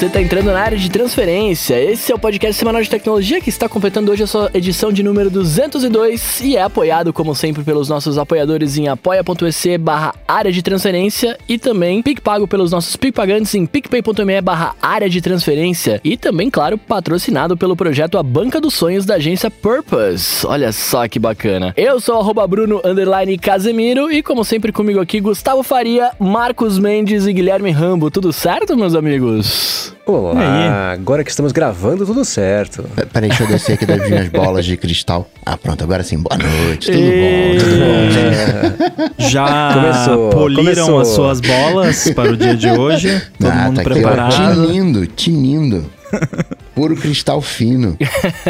você está entrando na área de transferência. Esse é o podcast semanal de tecnologia que está completando hoje a sua edição de número 202 e é apoiado, como sempre, pelos nossos apoiadores em apoia.se barra área de transferência e também PicPago pelos nossos PicPagantes em picpay.me barra área de transferência e também, claro, patrocinado pelo projeto A Banca dos Sonhos da agência Purpose. Olha só que bacana. Eu sou arroba Bruno Casemiro e, como sempre, comigo aqui, Gustavo Faria, Marcos Mendes e Guilherme Rambo. Tudo certo, meus amigos? Olá, agora que estamos gravando, tudo certo. Peraí, deixa eu descer aqui das minhas bolas de cristal. Ah, pronto, agora sim, boa noite, tudo e... bom, tudo bom. Já começou, poliram começou. as suas bolas para o dia de hoje? Todo ah, mundo tá preparado? Aqui, ó, tinindo, tinindo. Puro cristal fino.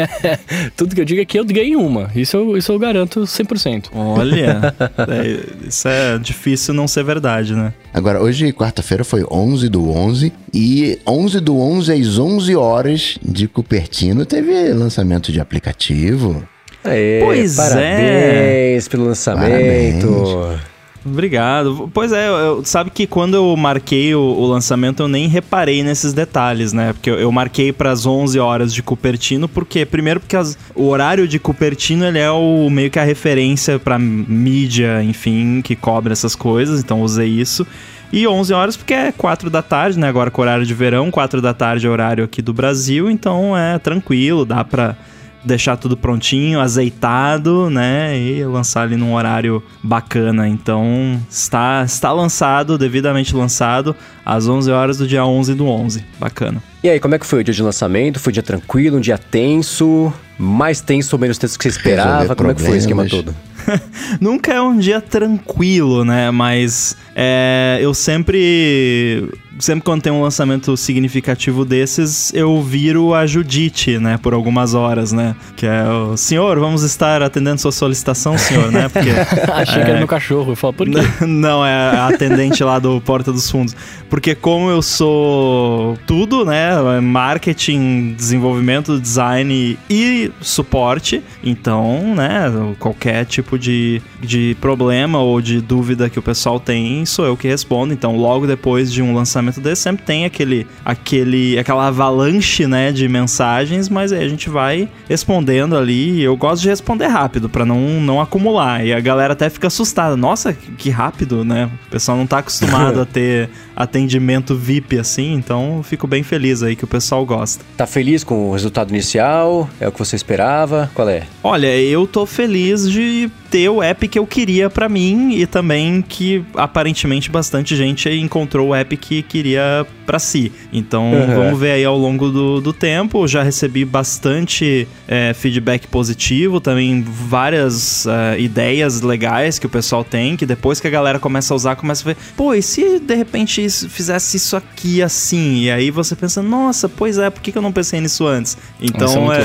Tudo que eu digo é que eu ganhei uma. Isso eu, isso eu garanto 100%. Olha, é, isso é difícil não ser verdade, né? Agora, hoje, quarta-feira, foi 11 do 11. E 11 do 11 às 11 horas de Cupertino teve lançamento de aplicativo. Aê, pois parabéns é. Parabéns pelo lançamento. Parabéns. Obrigado. Pois é, eu, sabe que quando eu marquei o, o, lançamento eu nem reparei nesses detalhes, né? Porque eu, eu marquei para as 11 horas de Cupertino, porque primeiro porque as, o horário de Cupertino ele é o meio que a referência para mídia, enfim, que cobre essas coisas, então usei isso. E 11 horas porque é 4 da tarde, né? Agora com horário de verão, 4 da tarde é horário aqui do Brasil, então é tranquilo, dá para deixar tudo prontinho, azeitado, né? E lançar ali num horário bacana. Então, está, está lançado, devidamente lançado, às 11 horas do dia 11 do 11. Bacana. E aí, como é que foi o dia de lançamento? Foi um dia tranquilo, um dia tenso? Mais tenso ou menos tenso que você esperava? Como é que foi o esquema todo? Nunca é um dia tranquilo, né? Mas é, eu sempre sempre quando tem um lançamento significativo desses, eu viro a Judite, né, por algumas horas, né? Que é o senhor, vamos estar atendendo sua solicitação, senhor, né? Porque. Achei é, que era é, meu cachorro. Eu falo, por quê? Não, é a atendente lá do Porta dos Fundos. Porque como eu sou tudo, né? Marketing, desenvolvimento, design e suporte, então, né, qualquer tipo de, de problema ou de dúvida que o pessoal tem, sou eu que respondo. Então, logo depois de um lançamento lançamento desse sempre tem aquele, aquele, aquela avalanche, né, de mensagens, mas aí a gente vai respondendo ali. Eu gosto de responder rápido para não, não acumular. E a galera até fica assustada. Nossa, que rápido, né? O pessoal não tá acostumado a ter atendimento VIP assim, então fico bem feliz aí que o pessoal gosta. Tá feliz com o resultado inicial? É o que você esperava? Qual é? Olha, eu tô feliz de ter o app que eu queria para mim e também que aparentemente bastante gente encontrou o app que queria para si. Então uhum. vamos ver aí ao longo do, do tempo. já recebi bastante é, feedback positivo, também várias uh, ideias legais que o pessoal tem, que depois que a galera começa a usar, começa a ver, pô, e se de repente fizesse isso aqui assim? E aí você pensa, nossa, pois é, por que, que eu não pensei nisso antes? Então é,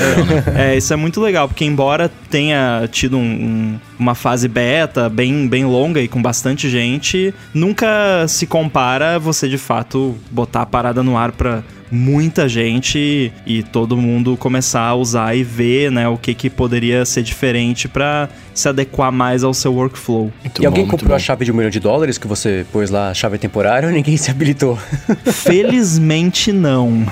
é, é, isso é muito legal, porque embora tenha tido um, um uma fase beta bem, bem longa e com bastante gente, nunca se compara você de fato botar a parada no ar para muita gente e todo mundo começar a usar e ver, né, o que que poderia ser diferente para se adequar mais ao seu workflow. Muito e bom, alguém comprou bom. a chave de um milhão de dólares que você pôs lá, a chave temporária, ou ninguém se habilitou? Felizmente não.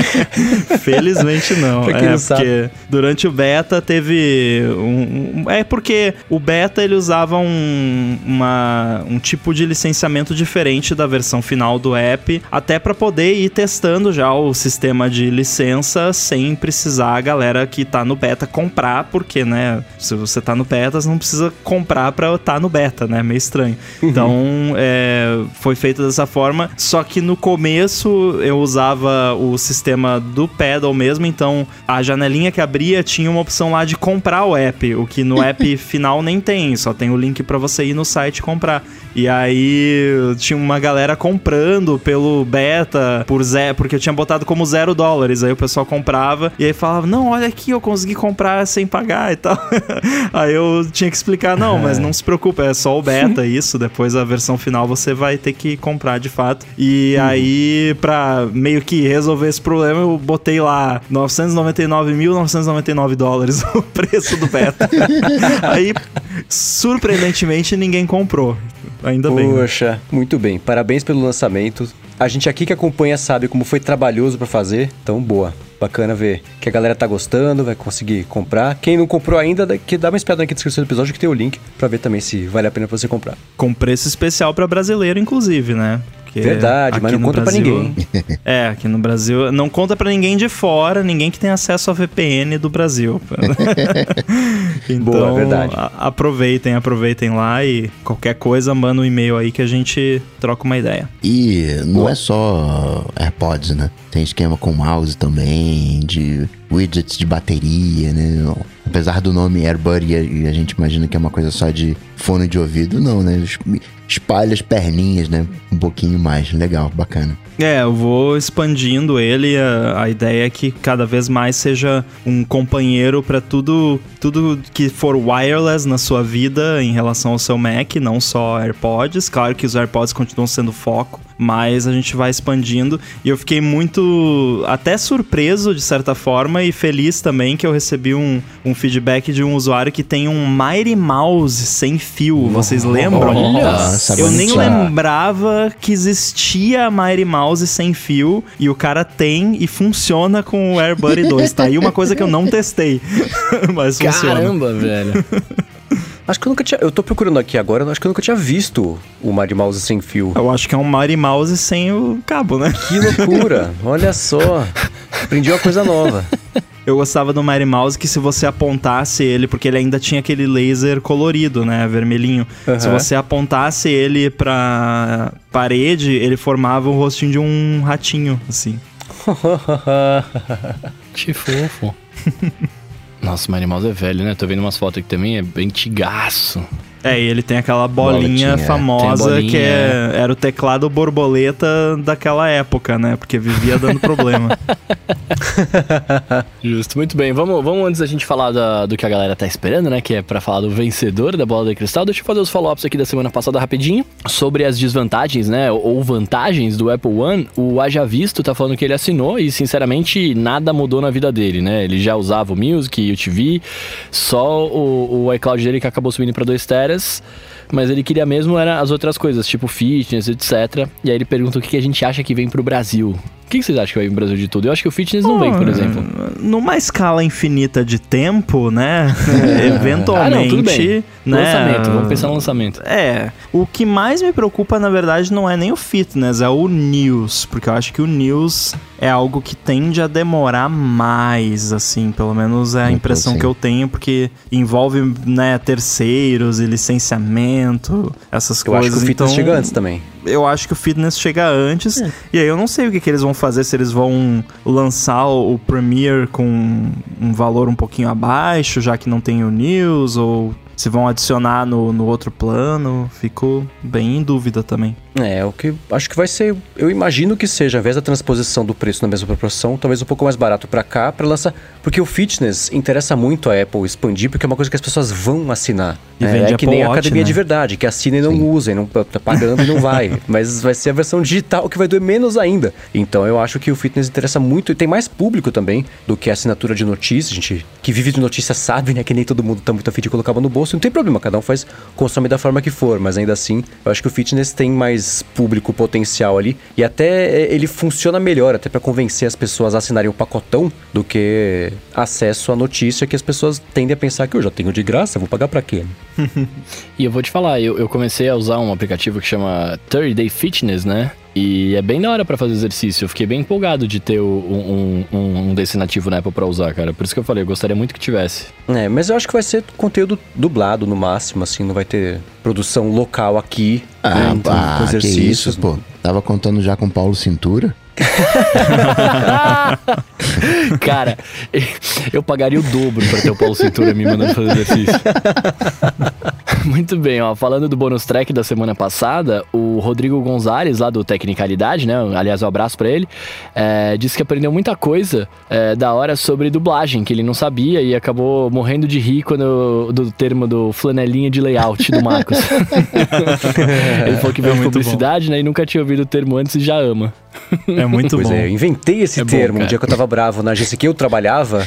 Felizmente não. Pra quem é, não sabe. porque durante o beta teve um, um, é porque o beta ele usava um, uma, um tipo de licenciamento diferente da versão final do app, até para poder ir testando já o sistema de licença sem precisar a galera que tá no beta comprar, porque, né, se você tá no beta, você não precisa comprar pra estar tá no beta, né? Meio estranho. Uhum. Então, é, foi feito dessa forma, só que no começo eu usava o sistema do pedal mesmo, então a janelinha que abria tinha uma opção lá de comprar o app, o que no app final nem tem, só tem o link para você ir no site comprar. E aí tinha uma galera comprando pelo beta por zero, porque eu tinha botado como zero dólares. Aí o pessoal comprava e aí falava: Não, olha aqui, eu consegui comprar sem pagar e tal. aí eu tinha que explicar: Não, mas não se preocupe, é só o beta isso. Depois a versão final você vai ter que comprar de fato. E aí, pra meio que resolver esse problema, eu botei lá 999.999 dólares o preço do beta. aí, surpreendentemente, ninguém comprou. Ainda bem. Né? Poxa, muito bem. Parabéns pelo lançamento. A gente aqui que acompanha sabe como foi trabalhoso para fazer, então boa. Bacana ver que a galera tá gostando, vai conseguir comprar. Quem não comprou ainda, que dá uma espiada aqui na descrição do episódio que tem o link para ver também se vale a pena pra você comprar. Com preço especial para brasileiro, inclusive, né? Porque Verdade, mas não conta Brasil, pra ninguém. É, aqui no Brasil não conta para ninguém de fora, ninguém que tem acesso ao VPN do Brasil. então, Boa, verdade. A, aproveitem, aproveitem lá e qualquer coisa manda um e-mail aí que a gente troca uma ideia. E não é só AirPods, né? Tem esquema com mouse também, de widgets de bateria, né? Apesar do nome AirBud e a gente imagina que é uma coisa só de fone de ouvido, não, né? Espalha as perninhas, né? Um pouquinho mais. Legal, bacana. É, eu vou expandindo ele. A, a ideia é que cada vez mais seja um companheiro para tudo, tudo que for wireless na sua vida em relação ao seu Mac, não só AirPods. Claro que os AirPods continuam sendo foco, mas a gente vai expandindo. E eu fiquei muito até surpreso, de certa forma, e feliz também que eu recebi um, um feedback de um usuário que tem um Mighty Mouse sem fio. Vocês lembram? Nossa, eu nem lembrava que existia Mighty Mouse sem fio e o cara tem e funciona com o AirBuddy 2. Tá aí uma coisa que eu não testei, mas funciona. Caramba, velho. Acho que eu nunca tinha. Eu tô procurando aqui agora, acho que eu nunca tinha visto o Mighty Mouse sem fio. Eu acho que é um Mighty Mouse sem o cabo, né? Que loucura! Olha só. Aprendi uma coisa nova. Eu gostava do Mighty Mouse que se você apontasse ele, porque ele ainda tinha aquele laser colorido, né, vermelhinho. Uhum. Se você apontasse ele pra parede, ele formava o rostinho de um ratinho, assim. que fofo. Nossa, o Mighty Mouse é velho, né? Tô vendo umas fotos aqui também, é bem tigaço. É, e ele tem aquela bolinha Boletinha, famosa bolinha. que é, era o teclado borboleta daquela época, né? Porque vivia dando problema. Justo, muito bem. Vamos, vamos antes da gente falar da, do que a galera tá esperando, né? Que é para falar do vencedor da bola de cristal. Deixa eu fazer os follow-ups aqui da semana passada rapidinho. Sobre as desvantagens, né? Ou vantagens do Apple One. O Haja Visto tá falando que ele assinou e, sinceramente, nada mudou na vida dele, né? Ele já usava o Music e o TV. Só o, o iCloud dele que acabou subindo para 2 teras mas ele queria mesmo era as outras coisas, tipo fitness, etc. E aí ele pergunta o que a gente acha que vem pro Brasil. O que vocês acham que vai vir no Brasil de tudo? Eu acho que o fitness não vem, por exemplo. Numa escala infinita de tempo, né? Eventualmente. Ah, não, tudo bem. Né? Lançamento, vamos pensar no lançamento. É. O que mais me preocupa, na verdade, não é nem o fitness, é o news. Porque eu acho que o news é algo que tende a demorar mais, assim. Pelo menos é a impressão que eu tenho, porque envolve, né, terceiros e licenciamento, essas eu coisas. Eu acho que o fitness então, chega antes também eu acho que o fitness chega antes. É. E aí eu não sei o que, que eles vão fazer, se eles vão lançar o Premiere com um valor um pouquinho abaixo, já que não tem o News, ou se vão adicionar no, no outro plano, fico bem em dúvida também. É, o que acho que vai ser, eu imagino que seja, ao invés da transposição do preço na mesma proporção, talvez um pouco mais barato para cá, para lançar, porque o fitness interessa muito a Apple expandir, porque é uma coisa que as pessoas vão assinar. E é, vende é que nem a academia né? de verdade, que assina e não Sim. usa, e não tá, pagando e não vai, mas vai ser a versão digital que vai doer menos ainda. Então eu acho que o fitness interessa muito e tem mais público também do que a assinatura de notícias, a gente que vive de notícia sabe, né, que nem todo mundo tá muito afim de colocar no bolso não tem problema, cada um faz, consome da forma que for, mas ainda assim, eu acho que o fitness tem mais público potencial ali e até é, ele funciona melhor, até para convencer as pessoas a assinarem o pacotão do que acesso à notícia que as pessoas tendem a pensar que eu já tenho de graça, vou pagar para quê? e eu vou te falar, eu, eu comecei a usar um aplicativo que chama 30 Day Fitness, né? E é bem da hora para fazer exercício. Eu fiquei bem empolgado de ter um, um, um, desse nativo na Apple pra usar, cara. Por isso que eu falei, eu gostaria muito que tivesse. É, mas eu acho que vai ser conteúdo dublado no máximo, assim, não vai ter produção local aqui. Ah, né, então, ah com exercícios. Que isso, pô. Tava contando já com Paulo Cintura. Cara, eu pagaria o dobro para ter o Paulo Cintura me mandando fazer exercício. Muito bem, ó. Falando do bônus track da semana passada, o Rodrigo Gonzalez, lá do Tecnicalidade, né? Aliás, um abraço para ele, é, disse que aprendeu muita coisa é, da hora sobre dublagem, que ele não sabia e acabou morrendo de rir quando do termo do flanelinha de layout do Marcos. ele falou que veio é publicidade, bom. né? E nunca tinha ouvido o termo antes e já ama. É muito pois bom. É, eu inventei esse é termo bom, um dia que eu tava bravo na agência que eu trabalhava,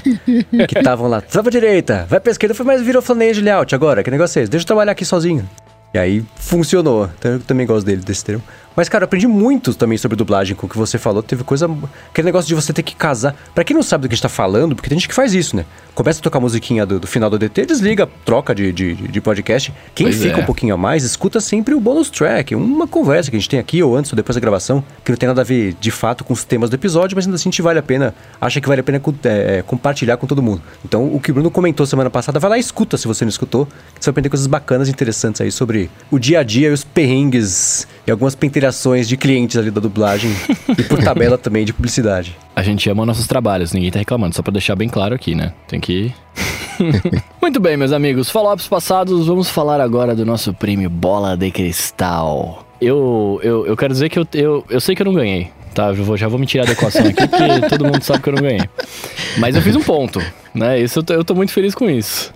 que estavam lá, vai pra direita, vai pra esquerda, falei, mas virou flanelinha de layout agora, que negócio é esse? Deixa eu trabalhar aqui sozinho. E aí funcionou. Então eu também gosto dele, desse termo. Mas, cara, eu aprendi muito também sobre dublagem com o que você falou. Teve coisa. Aquele negócio de você ter que casar. Pra quem não sabe do que a gente tá falando, porque tem gente que faz isso, né? Começa a tocar a musiquinha do, do final do DT, desliga, troca de, de, de podcast. Quem Pois fica é. um pouquinho a mais, escuta sempre o bonus track, uma conversa que a gente tem aqui, ou antes ou depois da gravação, que não tem nada a ver de fato com os temas do episódio, mas ainda assim a gente vale a pena, acha que vale a pena co- é, compartilhar com todo mundo. Então, o que o Bruno comentou semana passada, vai lá e escuta se você não escutou, que você vai aprender coisas bacanas e interessantes aí sobre o dia a dia e os perrengues e algumas penteirações de clientes ali da dublagem e por tabela também de publicidade. A gente ama nossos trabalhos, ninguém tá reclamando, só pra deixar bem claro aqui, né? Tem que. Muito bem, meus amigos. Follow-ups passados, vamos falar agora do nosso prêmio Bola de Cristal. Eu, eu, eu quero dizer que eu, eu, eu sei que eu não ganhei, tá? Eu vou, já vou me tirar da equação aqui, porque todo mundo sabe que eu não ganhei. Mas eu fiz um ponto, né? Isso eu tô, eu tô muito feliz com isso.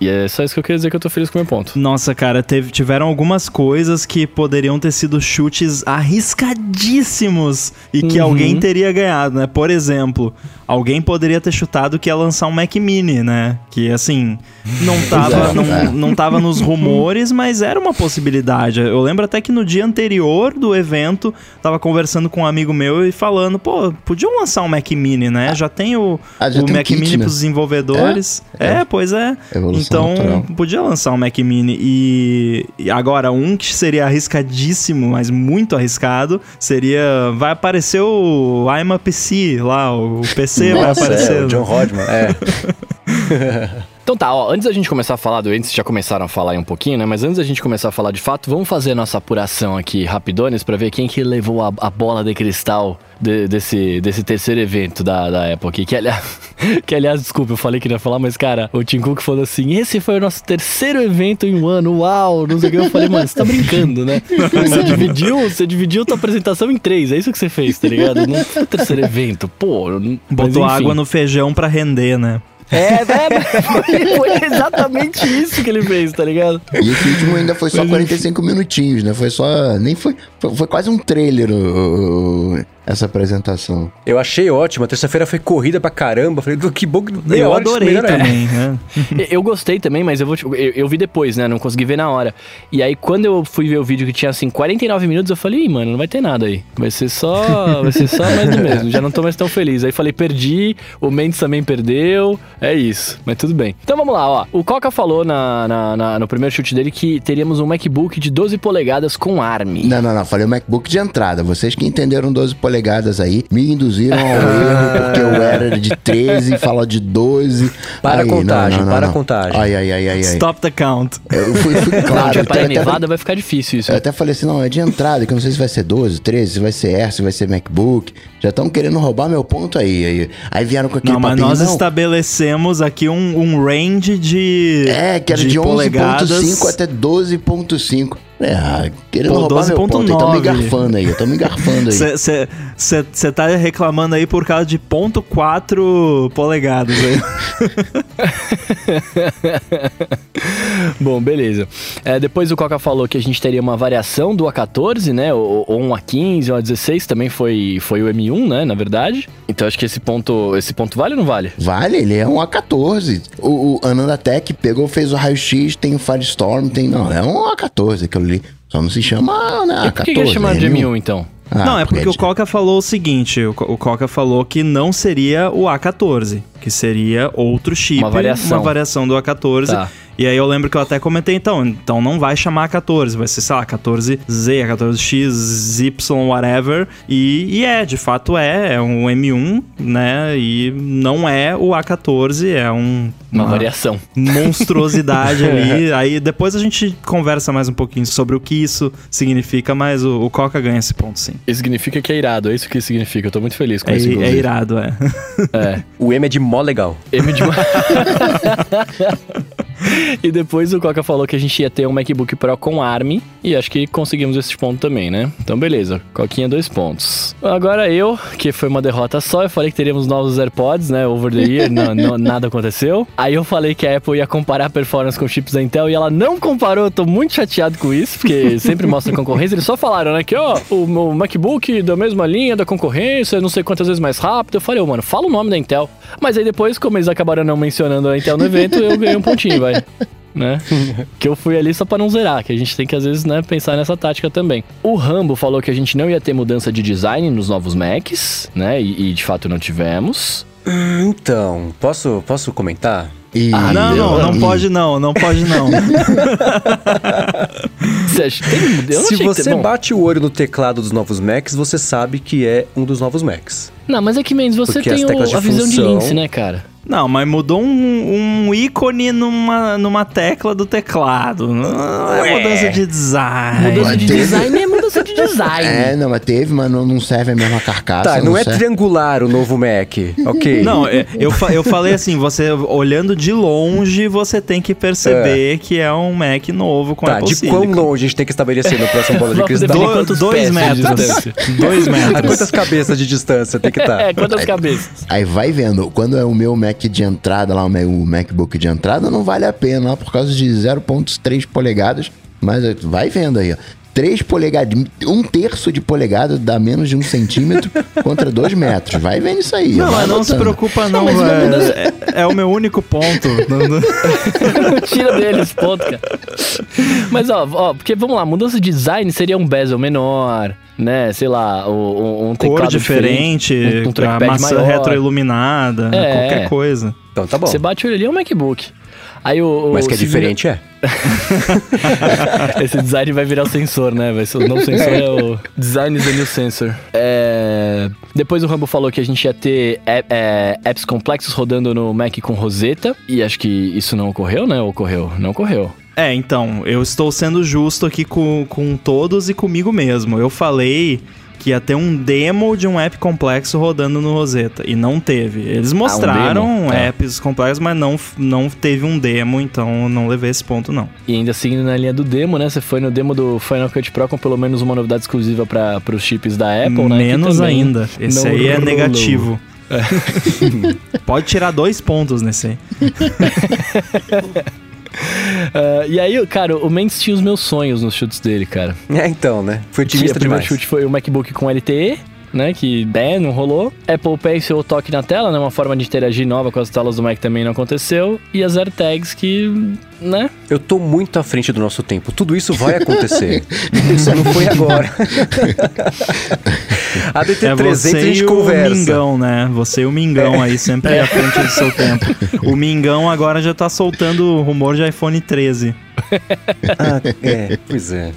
E é só isso que eu queria dizer que eu tô feliz com o meu ponto. Nossa, cara, teve- tiveram algumas coisas que poderiam ter sido chutes arriscadíssimos e que Uhum. alguém teria ganhado, né? Por exemplo, alguém poderia ter chutado que ia lançar um Mac Mini, né? Que assim, não tava, é, não, é. não tava nos rumores, mas era uma possibilidade. Eu lembro até que no dia anterior do evento, tava conversando com um amigo meu e falando, pô, podiam lançar um Mac Mini, né? Já tem o, Ah, já o tem um Mac kit, Mini né? pros desenvolvedores. É? É, É. pois é. Evolução Então, natural. podia lançar um Mac Mini. E, e agora, um que seria arriscadíssimo, mas muito arriscado, seria. Vai aparecer o I'm a PC lá, o PC vai Nossa, aparecer. É, o John Rodman, é. Então tá, ó, antes da gente começar a falar do antes já começaram a falar aí um pouquinho, né? Mas antes da gente começar a falar de fato, vamos fazer a nossa apuração aqui rapidones pra ver quem que levou a, a bola de cristal de- desse, desse terceiro evento da, da Apple aqui. Que aliás, que aliás, desculpa, eu falei que não ia falar, mas cara, o Tim Cook falou assim: esse foi o nosso terceiro evento em um ano, uau, não sei o que. Eu falei, mano, você tá brincando, né? Você dividiu, você dividiu tua apresentação em três, é isso que você fez, tá ligado? Não foi o terceiro evento, pô. Botou mas, água no feijão pra render, né? É, é, foi, foi exatamente isso que ele fez, tá ligado? E esse último ainda foi só Mas, 45 minutinhos, né? Foi só. Nem foi. Foi, foi quase um trailer o- essa apresentação. Eu achei ótimo. A terça-feira foi corrida pra caramba. Falei, que bom que meia Eu adorei ainda. também, né? Eu gostei também, mas eu vou te- eu, eu vi depois, né? Não consegui ver na hora. E aí, quando eu fui ver o vídeo que tinha assim 49 minutos, eu falei, Ih, mano, não vai ter nada aí. Vai ser só. Vai ser só mais do mesmo. Já não tô mais tão feliz. Aí falei, perdi, o Mendes também perdeu. É isso. Mas tudo bem. Então vamos lá, ó. O Coca falou na, na- na- no primeiro chute dele que teríamos um MacBook de 12 polegadas com ARM. Não, não, não. Falei o MacBook de entrada. Vocês que entenderam 12 polegadas aí, me induziram ao erro, porque eu era de 13 e fala de 12. Para a Aí, contagem, para a contagem. Ai, ai, ai, ai, ai. Stop the count. Eu fui, fui Não, claro. de eu Praia até- Nevada vai ficar difícil isso. Eu até falei assim, não, é de entrada, que eu não sei se vai ser 12, 13, se vai ser Air, se vai ser MacBook. Já estão querendo roubar meu ponto aí. Aí, aí vieram com aquele Não, mas nós não, estabelecemos aqui um, um range de. É, que era de, polegadas. 11.5 até 12.5. É, querendo Pô, roubar meu ponto. Então me 12.9. garfando aí, eu tô me garfando aí. Você tá reclamando aí por causa de ponto .4 polegadas aí. Bom, beleza. É, depois o Coca falou que a gente teria uma variação do A14, né? Ou, ou um A15, um A16, também foi, foi o M1, né? Na verdade. Então acho que esse ponto, esse ponto vale ou não vale? Vale, ele é um A14. O, o Ananda Tech pegou, fez o raio-x, tem o Firestorm, tem. Não, é um A14 aquilo ali. Só não se chama né, E A14. por que, que é chamado de M1 então? Ah, não, é porque o de- Coca falou o seguinte: o o Coca falou que não seria o A14, que seria outro chip, Uma variação. uma variação do A14. Tá. E aí eu lembro que eu até comentei, então, então não vai chamar A14, vai ser, sei lá, 14Z, 14X, Y, whatever. E, e é, de fato é, é um M1, né? E não é o A14, é um. Uma variação. monstruosidade ali. Aí depois a gente conversa mais um pouquinho sobre o que isso significa, mas o, o Coca ganha esse ponto sim. Isso significa que é irado, é isso que significa. Eu tô muito feliz com É, isso. é irado, é. É. O M é de mó legal. M de uma... E depois o Coca falou que a gente ia ter um MacBook Pro com ARM. E acho que conseguimos esse ponto também, né? Então, beleza. Coquinha, dois pontos. Agora eu, que foi uma derrota só, eu falei que teríamos novos AirPods, né? Over the year, não, não- nada aconteceu. Aí eu falei que a Apple ia comparar a performance com chips da Intel e ela não comparou. Eu tô muito chateado com isso, porque sempre mostra concorrência. Eles só falaram, né? Que, ó, o, o MacBook da mesma linha da concorrência, não sei quantas vezes mais rápido. Eu falei, ô, mano, fala o nome da Intel. Mas aí depois, como eles acabaram não mencionando a Intel no evento, eu ganhei um pontinho, vai. né? que eu fui ali só pra não zerar, que a gente tem que às vezes, né, pensar nessa tática também. O Rambo falou que a gente não ia ter mudança de design nos novos Macs, né? E, e de fato não tivemos. Então, posso, posso comentar? E, Ah, Não, não, não e- pode não, não pode não. Você acha, tem, eu não Se você bate o olho no teclado dos novos Macs, você sabe que é um dos novos Macs. Não, mas é que, Mendes, você Porque tem o- a visão de função- lince, né, cara? Não, mas mudou um, um ícone numa, numa tecla do teclado. Não é Ué. mudança de design. Mudança de teve- design é mudança de design. É, não, mas teve, mas não, não serve a mesma carcaça. Tá, não, é serve. triangular o novo Mac. Ok. Não, é, eu, fa- eu falei assim, você olhando de longe, você tem que perceber que é um Mac novo com Tá, Apple de quão Silicon. longe a gente tem que estabelecer no próximo bola de cristal? Do- dois metros. Dois A metros. quantas cabeças de distância tem que estar? É, quantas cabeças? Aí vai vendo, quando é o meu Mac de entrada lá, o meu MacBook de entrada, não vale a pena lá por causa de 0.3 polegadas. Mas vai vendo aí, ó. 3 polegadas, um terço de polegada dá menos de um centímetro contra 2 metros. Vai vendo isso aí. Não, mas não se preocupa não, uma é, é, é o meu único ponto. Não- não- Tira deles, ponto, cara. Mas, ó, ó, porque vamos lá, mudança de design seria um bezel menor, né? Sei lá, um, um Cor teclado diferente, um, um a maçã maior. retroiluminada, É. qualquer coisa. Então tá bom. Você bate o olho ali, é um MacBook. Aí o, o Mas que é diferente é. Esse design vai virar o sensor, né? Vai ser, o novo sensor é o Design is the new sensor. É, Depois o Rambo falou que a gente ia ter é, é, apps complexos rodando no Mac com Rosetta. E acho que isso não ocorreu, né? Ou Ocorreu? Não ocorreu. É, então, eu estou sendo justo aqui com, com todos e comigo mesmo. Eu falei que ia ter um demo de um app complexo rodando no Rosetta, e não teve. Eles mostraram demo? Tá. apps complexos, mas não, não teve um demo, então não levei esse ponto, não. E ainda seguindo na linha do demo, né? Você foi no demo do Final Cut Pro com pelo menos uma novidade exclusiva para os chips da Apple, né? Menos ainda. Esse aí é rolou. negativo. Pode tirar dois pontos nesse aí. Ah, e aí, cara, o Mendes tinha os meus sonhos nos chutes dele, cara. É, então, né? Foi otimista o primeiro demais. chute foi o MacBook com LTE, né? Que né, não rolou. Apple Pencil toque na tela, né? Uma forma de interagir nova com as telas do Mac também não aconteceu. E as AirTags que, né? Eu tô muito à frente do nosso tempo. Tudo isso vai acontecer. Só não foi agora. a É DT300 você a gente e o conversa. Mingão, né? Você e o Mingão aí, sempre à frente do seu tempo. O Mingão agora já tá soltando rumor de iPhone 13. Ah, é, pois é.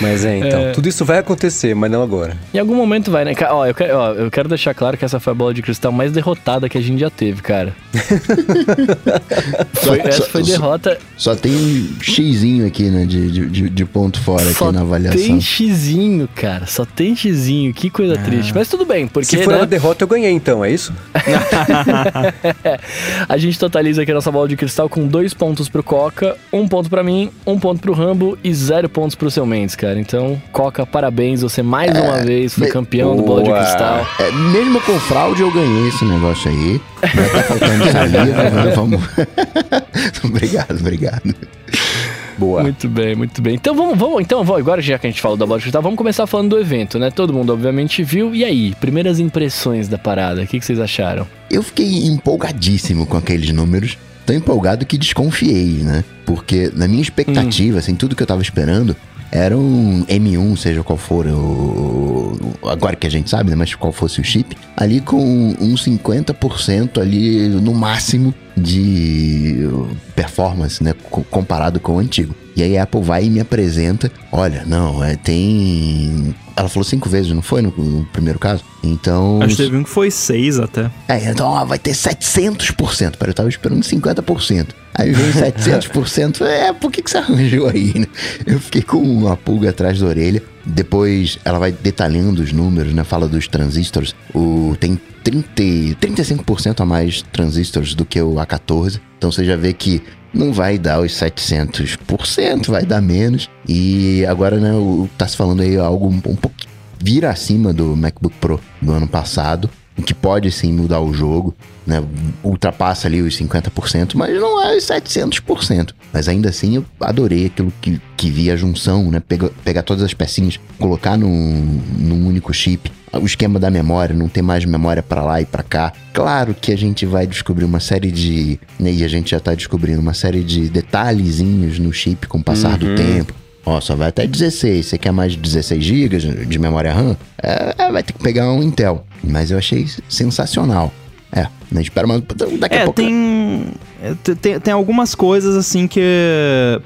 Mas é, então. Tudo isso vai acontecer, mas não agora. Em algum momento vai, né? Ó eu, quero, ó, eu quero deixar claro que essa foi a bola de cristal mais derrotada que a gente já teve, cara. Foi- essa foi derrota. Só tem um xizinho aqui, né? De, de, de- ponto fora Só aqui na avaliação. tem xizinho, cara. Só tem xizinho. Que coisa triste. Mas tudo bem, porque Se for né, uma derrota, eu ganhei, então, é isso? a gente totaliza aqui a nossa bola de cristal com dois pontos pro Coca, um ponto pra mim, um ponto pro Rambo e zero pontos pro seu Mendes, cara. Então, Coca, parabéns. Você mais uma vez foi me- campeão do bola de Boa. cristal. É, mesmo com fraude, eu ganhei esse negócio aí. Tá faltando saliva, mas vamos. obrigado, obrigado. Boa. Muito bem, muito bem. Então vamos, vamos, então vamos, agora já que a gente falou da bola de vamos começar falando do evento, né? Todo mundo obviamente viu. E aí, primeiras impressões da parada, o que, que vocês acharam? Eu fiquei empolgadíssimo com aqueles números. Tão empolgado que desconfiei, né? Porque na minha expectativa, assim, tudo que eu tava esperando era um M1, seja qual for o. Agora que a gente sabe, né? Mas qual fosse o chip, ali com uns 50% ali no máximo de performance, né? co- Comparado com o antigo. E aí a Apple vai e me apresenta: olha, não, é, tem. Ela falou cinco vezes, não foi no, no primeiro caso? Então. Acho que teve um que foi seis até. É, então ó, vai ter 700%. Pera, eu tava esperando 50%. Aí vem 700%. É, por que, que você arranjou aí, né? Eu fiquei com uma pulga atrás da orelha. Depois ela vai detalhando os números, né? Fala dos transistores. O, tem 30, e- 35% a mais transistores do que o A14. Então você já vê que não vai dar os 700%, vai dar menos. E agora, né, o, tá se falando aí algo um, um pouco vira acima do MacBook Pro do ano passado, o que pode sim mudar o jogo, né? Ultrapassa ali os 50%, mas não é os 700%. Mas ainda assim eu adorei aquilo que, que via junção, né? Pega, pegar todas as pecinhas, colocar num, num único chip. O esquema da memória, não ter mais memória para lá e para cá. Claro que a gente vai descobrir uma série de. né, E a gente já tá descobrindo uma série de detalhezinhos no chip com o passar do tempo. Ó, só vai até 16. Você quer mais de 16 GB de memória RAM? É, é, vai ter que pegar um Intel. Mas eu achei sensacional. É, né? Espera, mas daqui a É, pouco. tem, é, te- tem. Tem algumas coisas assim que.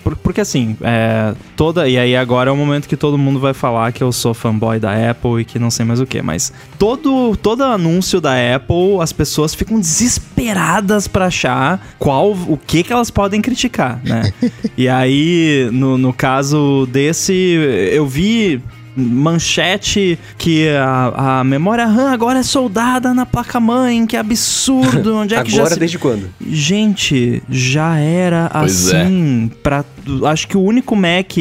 por- Porque assim, é, toda. E aí agora é o momento que todo mundo vai falar que eu sou fanboy da Apple e que não sei mais o que. Mas todo, todo anúncio da Apple, as pessoas ficam desesperadas pra achar qual. o que, que elas podem criticar, né? e aí, no, no caso desse, eu vi manchete que a, a memória RAM agora é soldada na placa-mãe, que absurdo, onde é que já Agora, se... desde quando? Gente, já era Pois é. assim. Pra, acho que o único Mac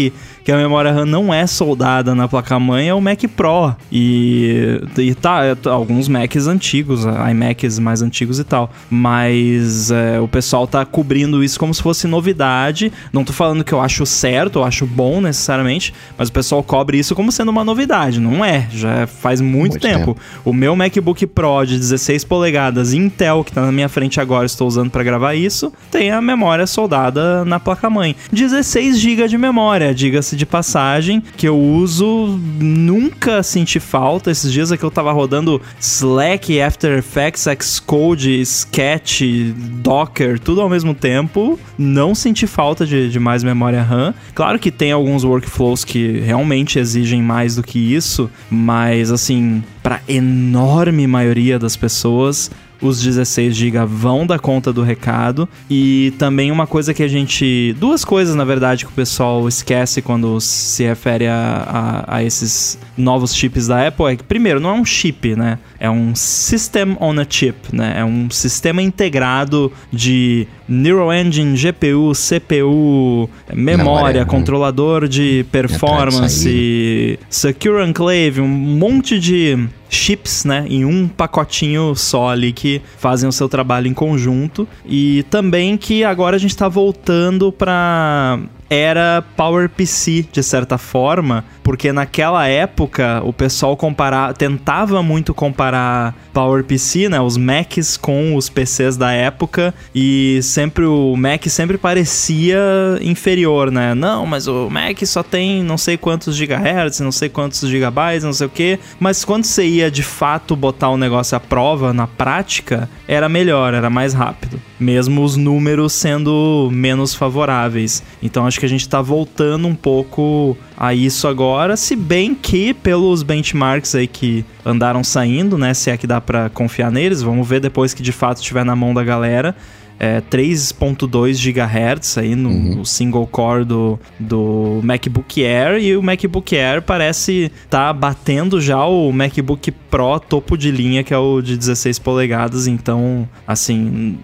que a memória RAM não é soldada na placa-mãe é o Mac Pro. E, e tá, é, alguns Macs antigos, iMacs mais antigos e tal. Mas é, o pessoal tá cobrindo isso como se fosse novidade. Não tô falando que eu acho certo, eu acho bom necessariamente, mas o pessoal cobre isso como sendo uma novidade. Não é, já faz muito, Muito tempo. tempo. O meu MacBook Pro de 16 polegadas Intel, que tá na minha frente agora, estou usando para gravar isso, tem a memória soldada na placa-mãe. 16 GB de memória, diga-se de passagem, que eu uso, nunca senti falta. Esses dias aqui eu tava rodando Slack, After Effects, Xcode, Sketch, Docker, tudo ao mesmo tempo. Não senti falta de, de mais memória RAM. Claro que tem alguns workflows que realmente exigem mais do que isso, mas assim, para enorme maioria das pessoas, os 16 GB vão dar conta do recado. E também uma coisa que a gente. Duas coisas, na verdade, que o pessoal esquece quando se refere a, a, a esses novos chips da Apple é que, primeiro, não é um chip, né? É um System on a Chip, né? É um sistema integrado de Neural Engine, GPU, CPU, memória, Memória, né? controlador de performance, Secure Enclave, um monte de chips, né, em um pacotinho só ali que fazem o seu trabalho em conjunto e também que agora a gente tá voltando pra era PowerPC de certa forma, porque naquela época o pessoal comparar, tentava muito comparar PowerPC, né, os Macs com os PCs da época e sempre o Mac sempre parecia inferior, né? Não, mas o Mac só tem não sei quantos gigahertz, não sei quantos gigabytes, não sei o que, mas quando você ia de fato botar o negócio à prova na prática, era melhor, era mais rápido, mesmo os números sendo menos favoráveis. Então acho que a gente tá voltando um pouco a isso agora, se bem que pelos benchmarks aí que andaram saindo, né, se é que dá pra confiar neles, vamos ver depois que de fato estiver na mão da galera. É 3.2 GHz aí no, no single core do, do MacBook Air e o MacBook Air parece tá batendo já o MacBook Pro topo de linha que é o de 16 polegadas, então assim,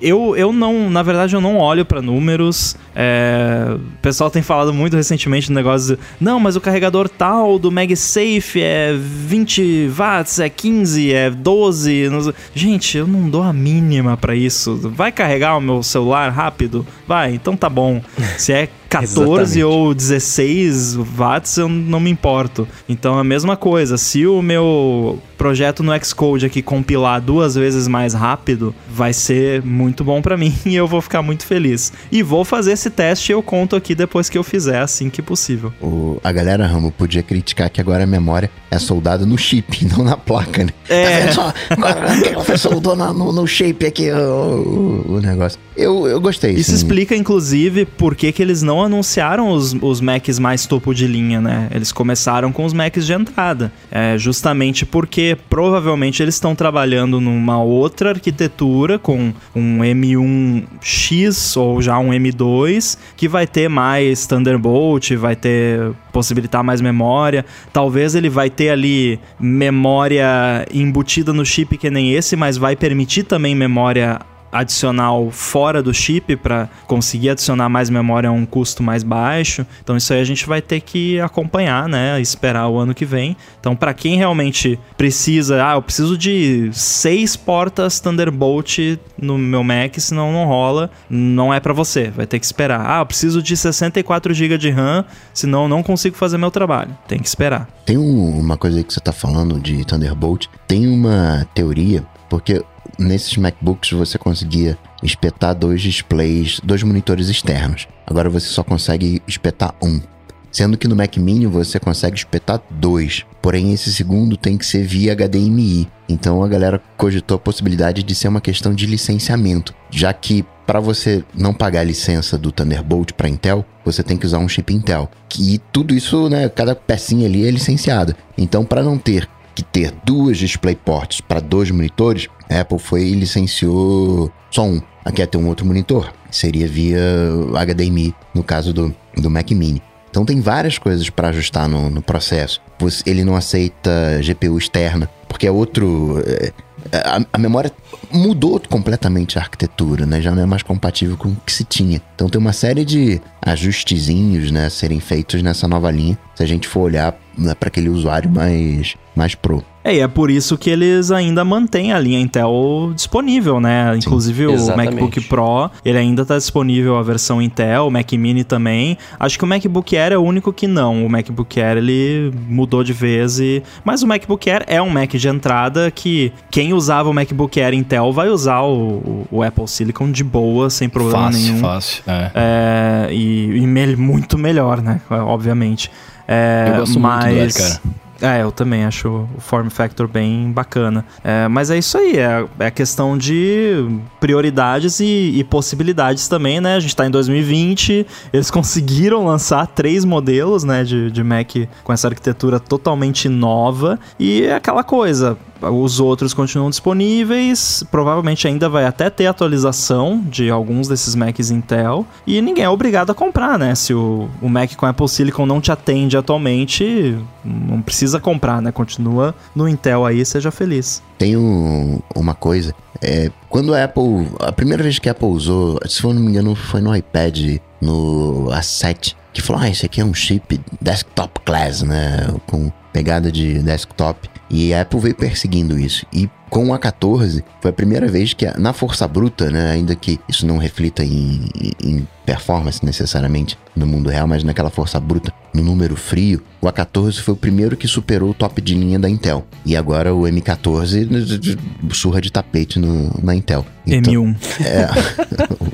eu, eu não, na verdade eu não olho pra números, é, o pessoal tem falado muito recentemente no negócio de, não, mas o carregador tal do MagSafe é 20 watts, é 15, é 12. não Gente, eu não dou a mínima pra isso. Vai carregar o meu celular rápido? Vai, então tá bom. Se é 14 Exatamente. ou 16 watts, eu não me importo. Então a mesma coisa, se o meu projeto no Xcode aqui compilar duas vezes mais rápido, vai ser muito bom pra mim e eu vou ficar muito feliz. E vou fazer esse teste e eu conto aqui depois que eu fizer, assim que possível. O- a galera, Ramo, podia criticar que agora a memória é soldada no chip, não na placa, né? É. Tá só? Agora soldou na- no, no shape aqui o, o- o negócio. Eu, eu gostei. Isso assim. explica, inclusive, por que, que eles não anunciaram os, os Macs mais topo de linha, né? Eles começaram com os Macs de entrada. É justamente porque provavelmente eles estão trabalhando numa outra arquitetura com um M1X ou já um M2 que vai ter mais Thunderbolt, vai ter possibilitar mais memória. Talvez ele vai ter ali memória embutida no chip que nem esse, mas vai permitir também memória adicional fora do chip para conseguir adicionar mais memória a um custo mais baixo. Então isso aí a gente vai ter que acompanhar, né? Esperar o ano que vem. Então para quem realmente precisa, ah, eu preciso de seis portas Thunderbolt no meu Mac, senão não rola, não é para você, vai ter que esperar. Ah, eu preciso de 64 GB de RAM, senão não consigo fazer meu trabalho. Tem que esperar. Tem um, uma coisa aí que você tá falando de Thunderbolt, tem uma teoria, porque nesses MacBooks você conseguia espetar dois displays, dois monitores externos. Agora você só consegue espetar um. Sendo que no Mac Mini você consegue espetar dois. Porém, esse segundo tem que ser via HDMI. Então a galera cogitou a possibilidade de ser uma questão de licenciamento, já que para você não pagar a licença do Thunderbolt para Intel, você tem que usar um chip Intel. E tudo isso, né, cada pecinha ali é licenciada. Então, para não ter que ter duas DisplayPorts para dois monitores, a Apple foi e licenciou só um. Aqui é ter um outro monitor. Seria via HDMI, no caso do, do Mac Mini. Então tem várias coisas para ajustar no, no processo. Ele não aceita GPU externa, porque é outro. É, a, a, memória mudou completamente a arquitetura, né? Já não é mais compatível com o que se tinha. Então tem uma série de ajustezinhos, né, serem feitos nessa nova linha. Se a gente for olhar para aquele usuário mais mais pro. É, e é por isso que eles ainda mantêm a linha Intel disponível, né? Sim, Inclusive o MacBook Pro, ele ainda está disponível a versão Intel, o Mac Mini também. Acho que o MacBook Air é o único que não. O MacBook Air ele mudou de vez e mas o MacBook Air é um Mac de entrada que quem usava o MacBook Air Intel vai usar o, o Apple Silicon de boa, sem problema fácil, nenhum. Fácil, é. é e, e me, muito melhor, né? Obviamente. É, Eu gosto mas... muito do Air, cara. É, eu também acho o form factor bem bacana. É, mas é isso aí, é, é questão de prioridades e, e, possibilidades também, né? A gente tá em 2020, eles conseguiram lançar três modelos, né, de, de Mac com essa arquitetura totalmente nova. E é aquela coisa, os outros continuam disponíveis, provavelmente ainda vai até ter atualização de alguns desses Macs Intel, e ninguém é obrigado a comprar, né? Se o, o Mac com Apple Silicon não te atende atualmente, não precisa comprar, né? Continua no Intel aí, seja feliz. Tem um, uma coisa, é, quando a Apple, a primeira vez que a Apple usou, se eu não me engano, foi no iPad, no A7, que falou, ah, esse aqui é um chip desktop class, né? Com pegada de desktop. E a Apple veio perseguindo isso. E com o A14, foi a primeira vez que, na força bruta, né, ainda que isso não reflita em, em performance necessariamente no mundo real, mas naquela força bruta, no número frio, o A14 foi o primeiro que superou o top de linha da Intel. E agora o M14 surra de tapete no, na Intel. Então, M1. É,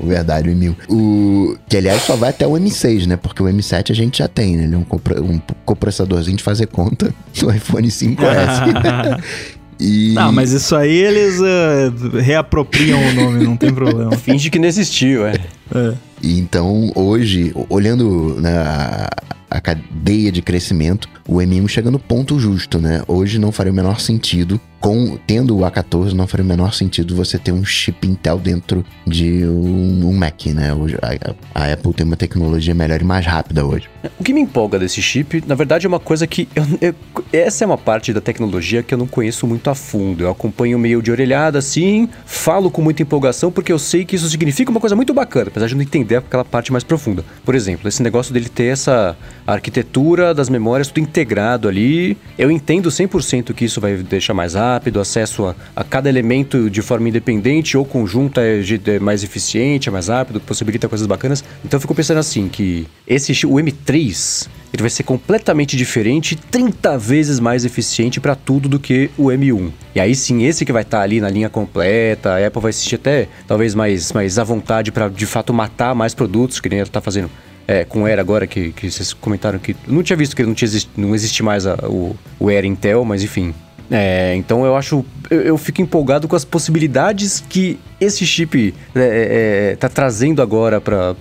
verdade, o M1. O, que aliás só vai até o M6, né? Porque o M7 a gente já tem, né? Ele é um, um compressadorzinho de fazer conta do iPhone 5S. E... Não, mas isso aí eles uh, reapropriam o nome, não tem problema. Finge que não existiu, é. é. E então, hoje, olhando né, a, a cadeia de crescimento, o M1 chega no ponto justo, né? Hoje não faria o menor sentido, com tendo o A14, não faria o menor sentido você ter um chip Intel dentro de um, um Mac, né? Hoje, a, a, Apple tem uma tecnologia melhor e mais rápida hoje. O que me empolga desse chip, na verdade, é uma coisa que. Eu, eu, essa é uma parte da tecnologia que eu não conheço muito a fundo. Eu acompanho meio de orelhada assim, falo com muita empolgação, porque eu sei que isso significa uma coisa muito bacana, apesar de não entender aquela parte mais profunda. Por exemplo, esse negócio dele ter essa arquitetura das memórias tudo integrado ali. Eu entendo 100% que isso vai deixar mais rápido, acesso a, a cada elemento de forma independente ou conjunta é, é, mais eficiente, é mais rápido, possibilita coisas bacanas. Então eu fico pensando assim, que esse o M3 ele vai ser completamente diferente, 30 vezes mais eficiente para tudo do que o M1. E aí sim, esse que vai estar tá ali na linha completa, a Apple vai assistir até talvez mais, mais à vontade para de fato matar mais produtos, que nem ela está fazendo é, com o Air agora, que, que vocês comentaram que. Não tinha visto que não, tinha não existe mais a, o, o Air Intel, mas enfim. É, então eu acho. Eu, eu, fico empolgado com as possibilidades que esse chip é, é, é tá trazendo agora para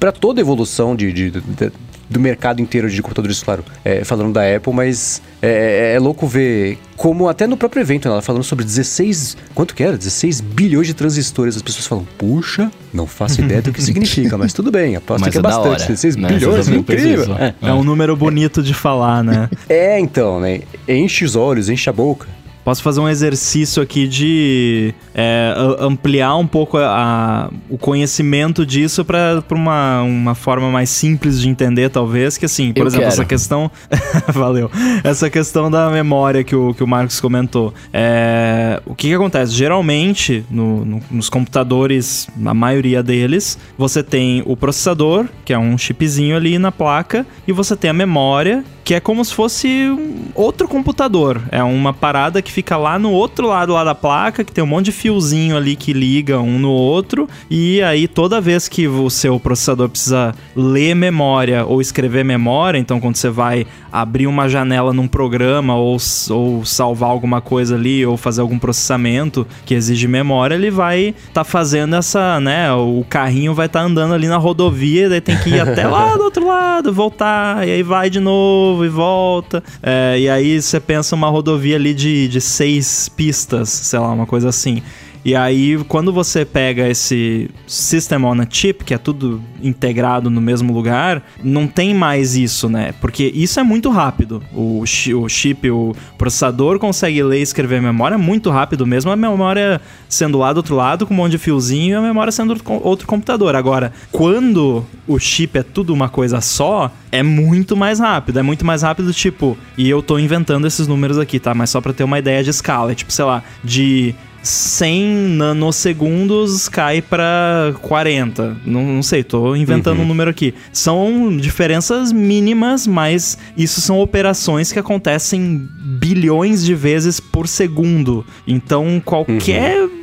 para toda a evolução de, de, de, do mercado inteiro de computadores, claro, é, falando da Apple, mas é, é, é, louco ver como até no próprio evento, né, ela falando sobre 16, quanto que era? 16 bilhões de transistores, as pessoas falam, puxa, não faço ideia do que significa, mas tudo bem, aposto mas que é, é bastante, hora, 16 né? bilhões, incrível. É, é um número bonito de falar, né? é, então, né, enche os olhos, enche a boca, posso fazer um exercício aqui de é, ampliar um pouco a, a, o conhecimento disso para uma, uma forma mais simples de entender, talvez. Que assim, por Eu exemplo, quero. essa questão. Valeu. Essa questão da memória que o, que o Marcos comentou. É, o que, que acontece? Geralmente, no- no- nos computadores, na maioria deles, você tem o processador, que é um chipzinho ali na placa, e você tem a memória, que é como se fosse um outro computador. É uma parada que fica lá no outro lado lá da placa, que tem um monte de fiozinho ali que liga um no outro, e aí toda vez que o seu processador precisa ler memória ou escrever memória, então quando você vai abrir uma janela num programa ou, ou salvar alguma coisa ali ou fazer algum processamento que exige memória, ele vai tá fazendo essa, né, o carrinho vai estar andando ali na rodovia, daí tem que ir até lá do outro lado, voltar, e aí vai de novo e volta. É, e aí você pensa uma rodovia ali de, de seis pistas, sei lá, uma coisa assim. E aí, quando você pega esse System on a Chip, que é tudo integrado no mesmo lugar, não tem mais isso, né? Porque isso é muito rápido. O, o chip, o processador consegue ler e escrever memória muito rápido mesmo, a memória sendo lá do outro lado com um monte de fiozinho e a memória sendo outro computador. Agora, quando o chip é tudo uma coisa só, é muito mais rápido. É muito mais rápido, tipo, e eu tô inventando esses números aqui, tá? Mas só pra ter uma ideia de escala. É tipo, sei lá, de 100 nanosegundos cai pra 40. Não, não sei, tô inventando um número aqui. São diferenças mínimas, mas isso são operações que acontecem bilhões de vezes por segundo. Então, qualquer hum,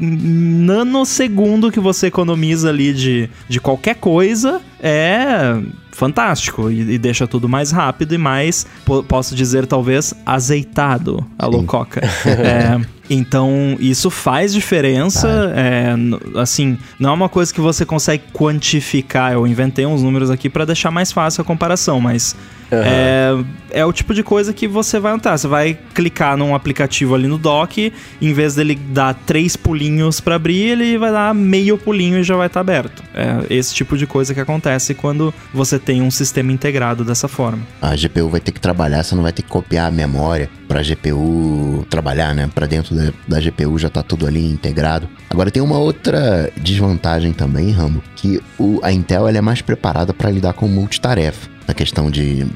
nanosegundo que você economiza ali de, de qualquer coisa é fantástico e, e deixa tudo mais rápido e mais, po- posso dizer, talvez, azeitado. Alô, Sim. Coca. É, então, isso faz diferença. é, assim, não é uma coisa que você consegue quantificar. Eu inventei uns números aqui para deixar mais fácil a comparação, mas é, é o tipo de coisa que você vai notar. Você vai clicar num aplicativo ali no dock, em vez dele dar três pulinhos para abrir, ele vai dar meio pulinho e já vai estar aberto. É esse tipo de coisa que acontece quando você tem um sistema integrado dessa forma. A GPU vai ter que trabalhar, você não vai ter que copiar a memória pra GPU trabalhar, né? Pra dentro da, da GPU já tá tudo ali integrado. Agora tem uma outra desvantagem também, Rambo, que o, a Intel ela é mais preparada pra lidar com multitarefa. Na questão de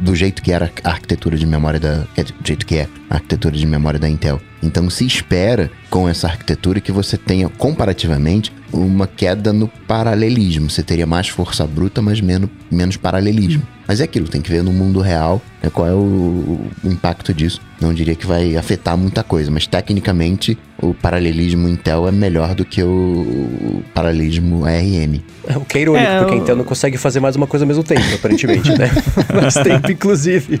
do jeito que era a arquitetura de memória da. dizer, Do jeito que é a arquitetura de memória da Intel. Então se espera com essa arquitetura que você tenha, comparativamente, uma queda no paralelismo. Você teria mais força bruta, mas menos, menos paralelismo. Mas é aquilo, tem que ver no mundo real né, qual é o, o impacto disso. Não diria que vai afetar muita coisa, mas tecnicamente o paralelismo Intel é melhor do que o, o paralelismo ARM. O que é irônico, É, porque a Intel não consegue fazer mais uma coisa ao mesmo tempo, aparentemente, né? mais tempo, inclusive.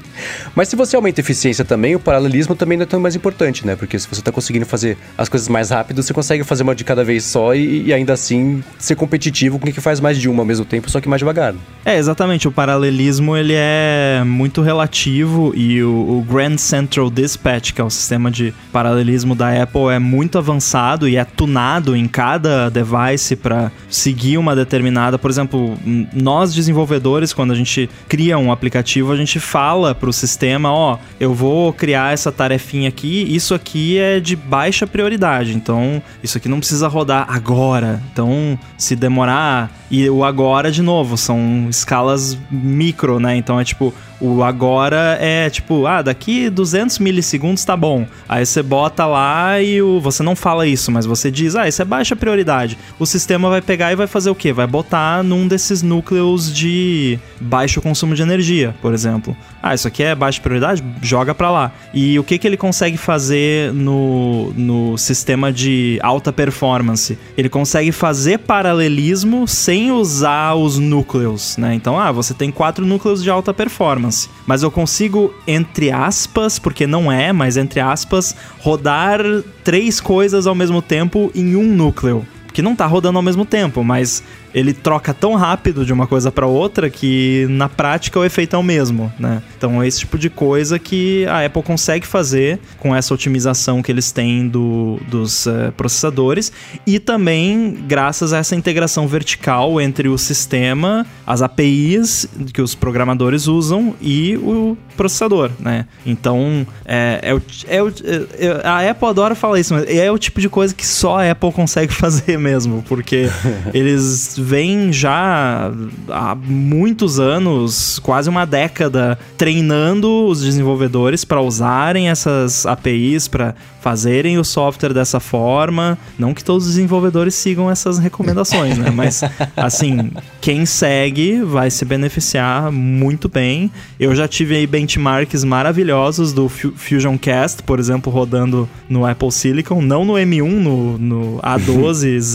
Mas se você aumenta a eficiência também, o paralelismo também não é tão mais importante, né? Porque se você tá conseguindo fazer as coisas mais rápido, você consegue fazer uma de cada vez só e, e ainda assim ser competitivo com quem que faz mais de uma ao mesmo tempo, só que mais devagar. É, exatamente. O paralelismo ele é muito relativo e o, o Grand Central Dispatch, que é o sistema de paralelismo da Apple, é muito avançado e é tunado em cada device para seguir uma determinada. Por exemplo, nós desenvolvedores, quando a gente cria um aplicativo, a gente fala para o sistema: ó, eu vou criar essa tarefinha aqui, isso aqui é de baixa prioridade, então isso aqui não precisa rodar agora. Então, se demorar. E o agora, de novo, são escalas micro, né? Então é tipo, o agora é tipo, ah, daqui 200 milissegundos tá bom. Aí você bota lá e o, você não fala isso, mas você diz, ah, isso é baixa prioridade. O sistema vai pegar e vai fazer o quê? Vai botar num desses núcleos de baixo consumo de energia, por exemplo. Ah, isso aqui é baixa prioridade? Joga pra lá. E o que, que ele consegue fazer no, no sistema de alta performance? Ele consegue fazer paralelismo sem usar os núcleos, né? Então, ah, você tem quatro núcleos de alta performance, mas eu consigo, entre aspas, porque não é, mas entre aspas, rodar três coisas ao mesmo tempo em um núcleo. Que não tá rodando ao mesmo tempo, mas ele troca tão rápido de uma coisa para outra que na prática o efeito é o mesmo, né? Então é esse tipo de coisa que a Apple consegue fazer com essa otimização que eles têm do, dos eh, processadores e também graças a essa integração vertical entre o sistema, as APIs que os programadores usam e o processador, né? Então, é, é, o, é, o, é, a Apple adora falar isso, mas é o tipo de coisa que só a Apple consegue fazer mesmo, porque eles vêm já há muitos anos, quase uma década, treinando os desenvolvedores para usarem essas APIs, para fazerem o software dessa forma. Não que todos os desenvolvedores sigam essas recomendações, né? Mas, assim, quem segue vai se beneficiar muito bem. Eu já tive aí benchmarks maravilhosos do Fusion Cast, por exemplo, rodando no Apple Silicon, não no M1, no, no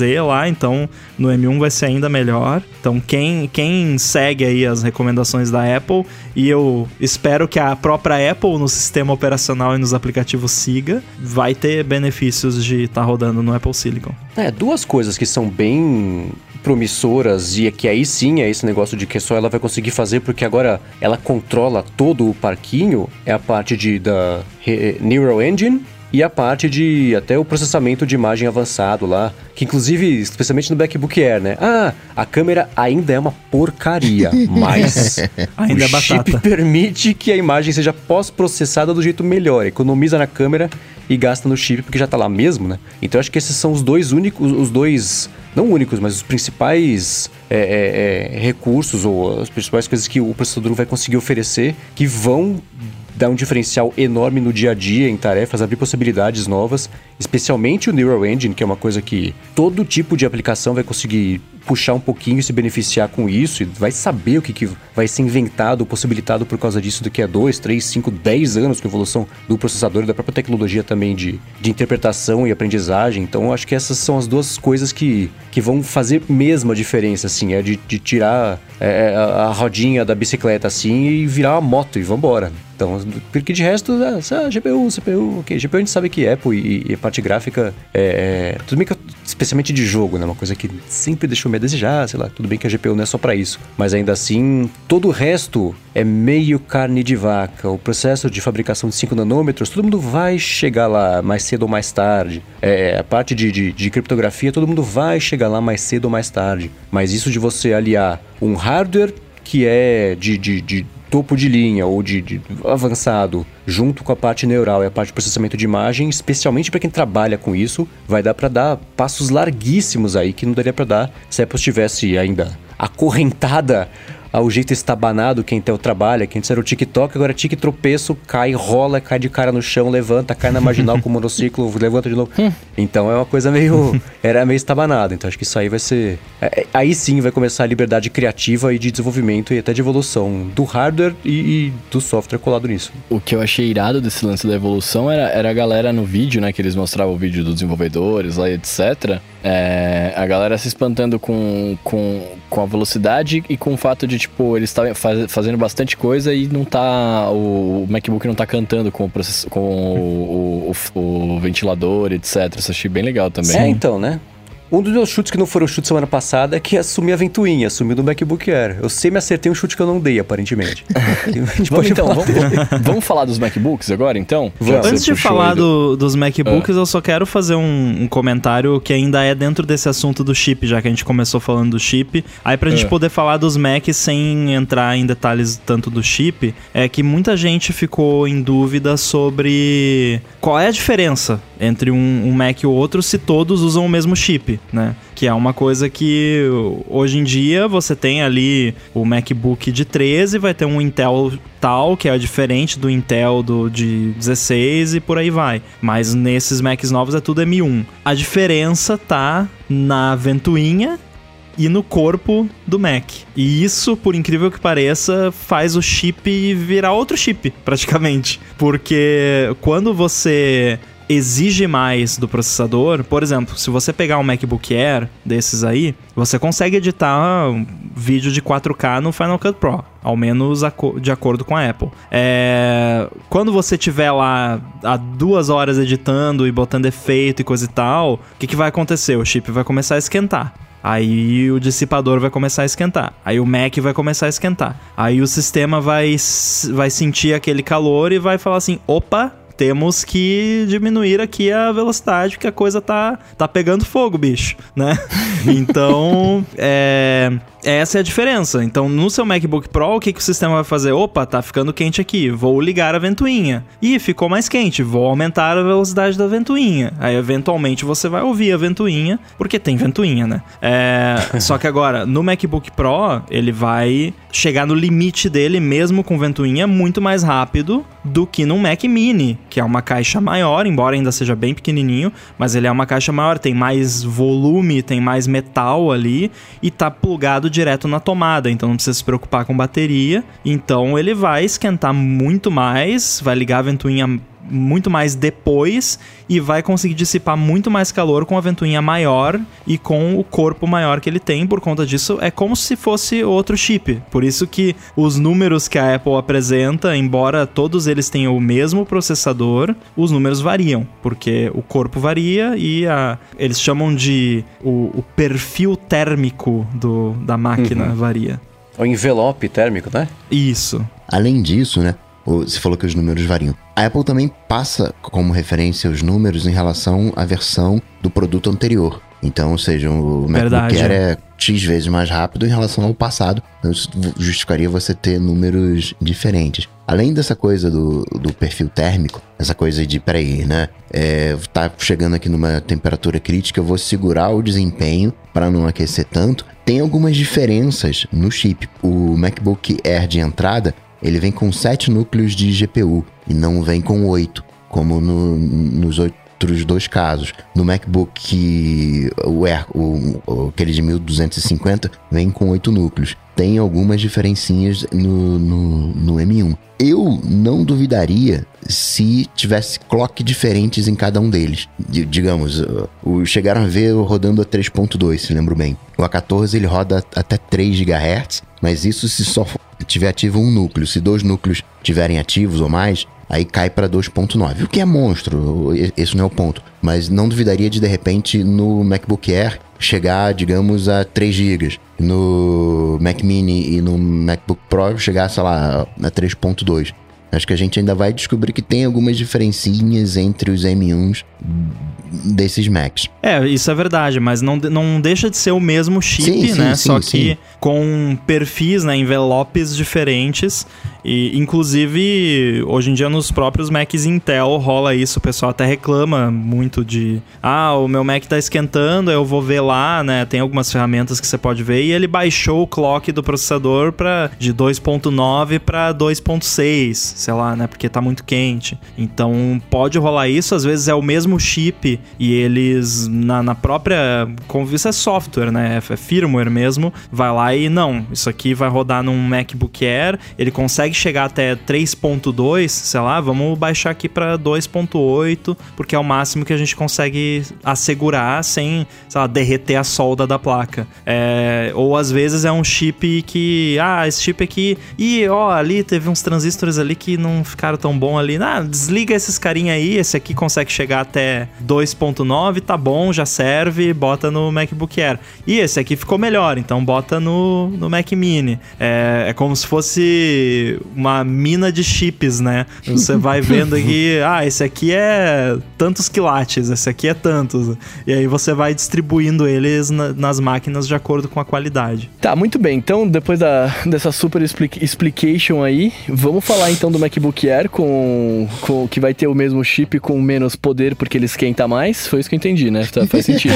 A12Z lá, então no M1 vai ser ainda melhor. Então, quem, quem segue aí as recomendações da Apple, e eu espero que a própria Apple no sistema operacional e nos aplicativos siga, vai ter benefícios de estar tá rodando no Apple Silicon. É, duas coisas que são bem promissoras e é que aí sim é esse negócio de que só ela vai conseguir fazer porque agora ela controla todo o parquinho é a parte de da Neural Engine e a parte de até o processamento de imagem avançado lá, que inclusive, especialmente no MacBook Air, né? Ah, a câmera ainda é uma porcaria, mas ainda o é chip permite que a imagem seja pós-processada do jeito melhor, economiza na câmera e gasta no chip porque já tá lá mesmo, né? Então acho que esses são os dois únicos, os dois não únicos, mas os principais é, é, é, recursos ou as principais coisas que o processador vai conseguir oferecer que vão dar um diferencial enorme no dia a dia, em tarefas, abrir possibilidades novas, especialmente o Neural Engine, que é uma coisa que todo tipo de aplicação vai conseguir puxar um pouquinho e se beneficiar com isso, e vai saber o que, que vai ser inventado, possibilitado por causa disso daqui a 2, 3, 5, 10 anos com a evolução do processador e da própria tecnologia também de, de interpretação e aprendizagem. Então, acho que essas são as duas coisas que, que vão fazer mesmo a diferença, assim, é de, de tirar é, a, a rodinha da bicicleta, assim, e virar uma moto e vambora. Então, porque de resto, ah, GPU, CPU, ok. GPU a gente sabe que Apple e, e a parte gráfica é, é. Tudo bem que, especialmente de jogo, né? Uma coisa que sempre deixou me a desejar, sei lá. Tudo bem que a GPU não é só para isso. Mas ainda assim, todo o resto é meio carne de vaca. O processo de fabricação de 5 nanômetros, todo mundo vai chegar lá mais cedo ou mais tarde. É, a parte de, de, de criptografia, todo mundo vai chegar lá mais cedo ou mais tarde. Mas isso de você aliar um hardware que é de, de, de topo de linha ou de, de, avançado, junto com a parte neural e a parte de processamento de imagem, especialmente para quem trabalha com isso, vai dar para dar passos larguíssimos aí que não daria para dar se a Apple estivesse ainda acorrentada ao jeito estabanado que a Intel trabalha, que antes era o TikTok, agora tique tropeço, cai, rola, cai de cara no chão, levanta, cai na marginal com o monociclo, levanta de novo. Hum. Então é uma coisa meio. Era meio estabanado. Então acho que isso aí vai ser. É, é, aí sim vai começar a liberdade criativa e de desenvolvimento e até de evolução do hardware e, e, do software colado nisso. O que eu achei irado desse lance da evolução era, era a galera no vídeo, né? Que eles mostravam o vídeo dos desenvolvedores lá, etc. É, a galera se espantando com, com, com a velocidade e com o fato de, tipo, eles estarem faz, fazendo bastante coisa e não tá. O, o MacBook não tá cantando com o, process, com o, o, o, ventilador, etc. Isso achei bem legal também. É, então, né? Um dos meus chutes que não foram chute semana passada é que assumi a ventoinha, assumi do MacBook Air. Eu sempre acertei um chute que eu não dei, aparentemente. vamos então, vamos, vamos, falar dos MacBooks agora, então? Vamos. Antes de falar do, dos MacBooks, ah. eu só quero fazer um, um, comentário que ainda é dentro desse assunto do chip, já que a gente começou falando do chip. Aí pra gente ah. poder falar dos Macs sem entrar em detalhes tanto do chip, é que muita gente ficou em dúvida sobre qual é a diferença entre um, um Mac e o outro se todos usam o mesmo chip, né? Que é uma coisa que hoje em dia você tem ali o MacBook de 13, vai ter um Intel tal, que é diferente do Intel do, de 16 e por aí vai. Mas nesses Macs novos é tudo M1. A diferença tá na ventoinha e no corpo do Mac. E isso, por incrível que pareça, faz o chip virar outro chip, praticamente. Porque quando você exige mais do processador. Por exemplo, se você pegar um MacBook Air desses aí, você consegue editar um vídeo de 4K no Final Cut Pro, ao menos de acordo com a Apple. É... Quando você tiver lá há duas horas editando e botando efeito e coisa e tal, o que, que vai acontecer? O chip vai começar a esquentar. Aí o dissipador vai começar a esquentar. Aí o Mac vai começar a esquentar. Aí o sistema vai, vai sentir aquele calor e vai falar assim: opa, temos que diminuir aqui a velocidade, porque a coisa tá, tá pegando fogo, bicho, né? Então, é, essa é a diferença. Então, no seu MacBook Pro, o que, que o sistema vai fazer? Opa, tá ficando quente aqui, vou ligar a ventoinha. Ih, ficou mais quente, vou aumentar a velocidade da ventoinha. Aí, eventualmente, você vai ouvir a ventoinha, porque tem ventoinha, né? É, só que agora, no MacBook Pro, ele vai chegar no limite dele, mesmo com ventoinha, muito mais rápido do que no Mac Mini, que é uma caixa maior, embora ainda seja bem pequenininho, mas ele é uma caixa maior, tem mais volume, tem mais metal ali e tá plugado direto na tomada, então não precisa se preocupar com bateria. Então ele vai esquentar muito mais, vai ligar a ventoinha muito mais depois e vai conseguir dissipar muito mais calor com a ventoinha maior e com o corpo maior que ele tem. Por conta disso, é como se fosse outro chip. Por isso que os números que a Apple apresenta, embora todos eles tenham o mesmo processador, os números variam, porque o corpo varia e a, eles chamam de o, o perfil térmico do, da máquina uhum. varia. O envelope térmico, né? Isso. Além disso, né? Você falou que os números variam. A Apple também passa como referência os números em relação à versão do produto anterior. Então, ou seja, o MacBook Air é X vezes mais rápido em relação ao passado. Então, isso justificaria você ter números diferentes. Além dessa coisa do, do perfil térmico, essa coisa de, peraí, né? É, tá chegando aqui numa temperatura crítica, eu vou segurar o desempenho para não aquecer tanto. Tem algumas diferenças no chip. O MacBook Air de entrada, ele vem com 7 núcleos de GPU e não vem com 8, como no, nos outros dois casos. No MacBook o Air, o, o, aquele de 1250, vem com 8 núcleos. Tem algumas diferencinhas no, no, no M1. Eu não duvidaria se tivesse clock diferentes em cada um deles. D digamos, chegaram a ver rodando a 3.2, se lembro bem. O A14 ele roda até 3 GHz, mas isso se só tiver ativo um núcleo. Se dois núcleos tiverem ativos ou mais, aí cai para 2.9, o que é monstro, esse não é o ponto. Mas não duvidaria de, de repente, no MacBook Air chegar, digamos, a 3 GB. No Mac Mini e no MacBook Pro chegar, sei lá, a 3.2. Acho que a gente ainda vai descobrir que tem algumas diferencinhas entre os M1s desses Macs. É, isso é verdade, mas não, não deixa de ser o mesmo chip, sim, né? Sim, Só sim, que com perfis, né, envelopes diferentes. E, inclusive, hoje em dia nos próprios Macs Intel rola isso. O pessoal até reclama muito de... Ah, o meu Mac tá esquentando, eu vou ver lá, né? Tem algumas ferramentas que você pode ver. E ele baixou o clock do processador pra, de 2.9 para 2.6, sei lá, né? Porque tá muito quente. Então, pode rolar isso. Às vezes é o mesmo chip e eles, na, na própria... Como isso é software, né? É firmware mesmo. Vai lá e, não, isso aqui vai rodar num MacBook Air. Ele consegue chegar até 3.2, sei lá, vamos baixar aqui para 2.8, porque é o máximo que a gente consegue assegurar sem, sei lá, derreter a solda da placa. É, ou às vezes é um chip que, ah, esse chip aqui, e ó, ali teve uns transistores ali que não ficaram tão bom ali. Ah, desliga esses carinha aí, esse aqui consegue chegar até 2.9, tá bom, já serve, bota no MacBook Air. E esse aqui ficou melhor, então bota no, no Mac Mini. É, é como se fosse uma mina de chips, né? Você vai vendo aqui, ah, esse aqui é tantos quilates, esse aqui é tantos. E aí você vai distribuindo eles na, nas máquinas de acordo com a qualidade. Tá, muito bem. Então, depois da, dessa super explic explication aí, vamos falar então do MacBook Air com, com que vai ter o mesmo chip com menos poder porque ele esquenta mais. Foi isso que eu entendi, né? Tá, faz sentido.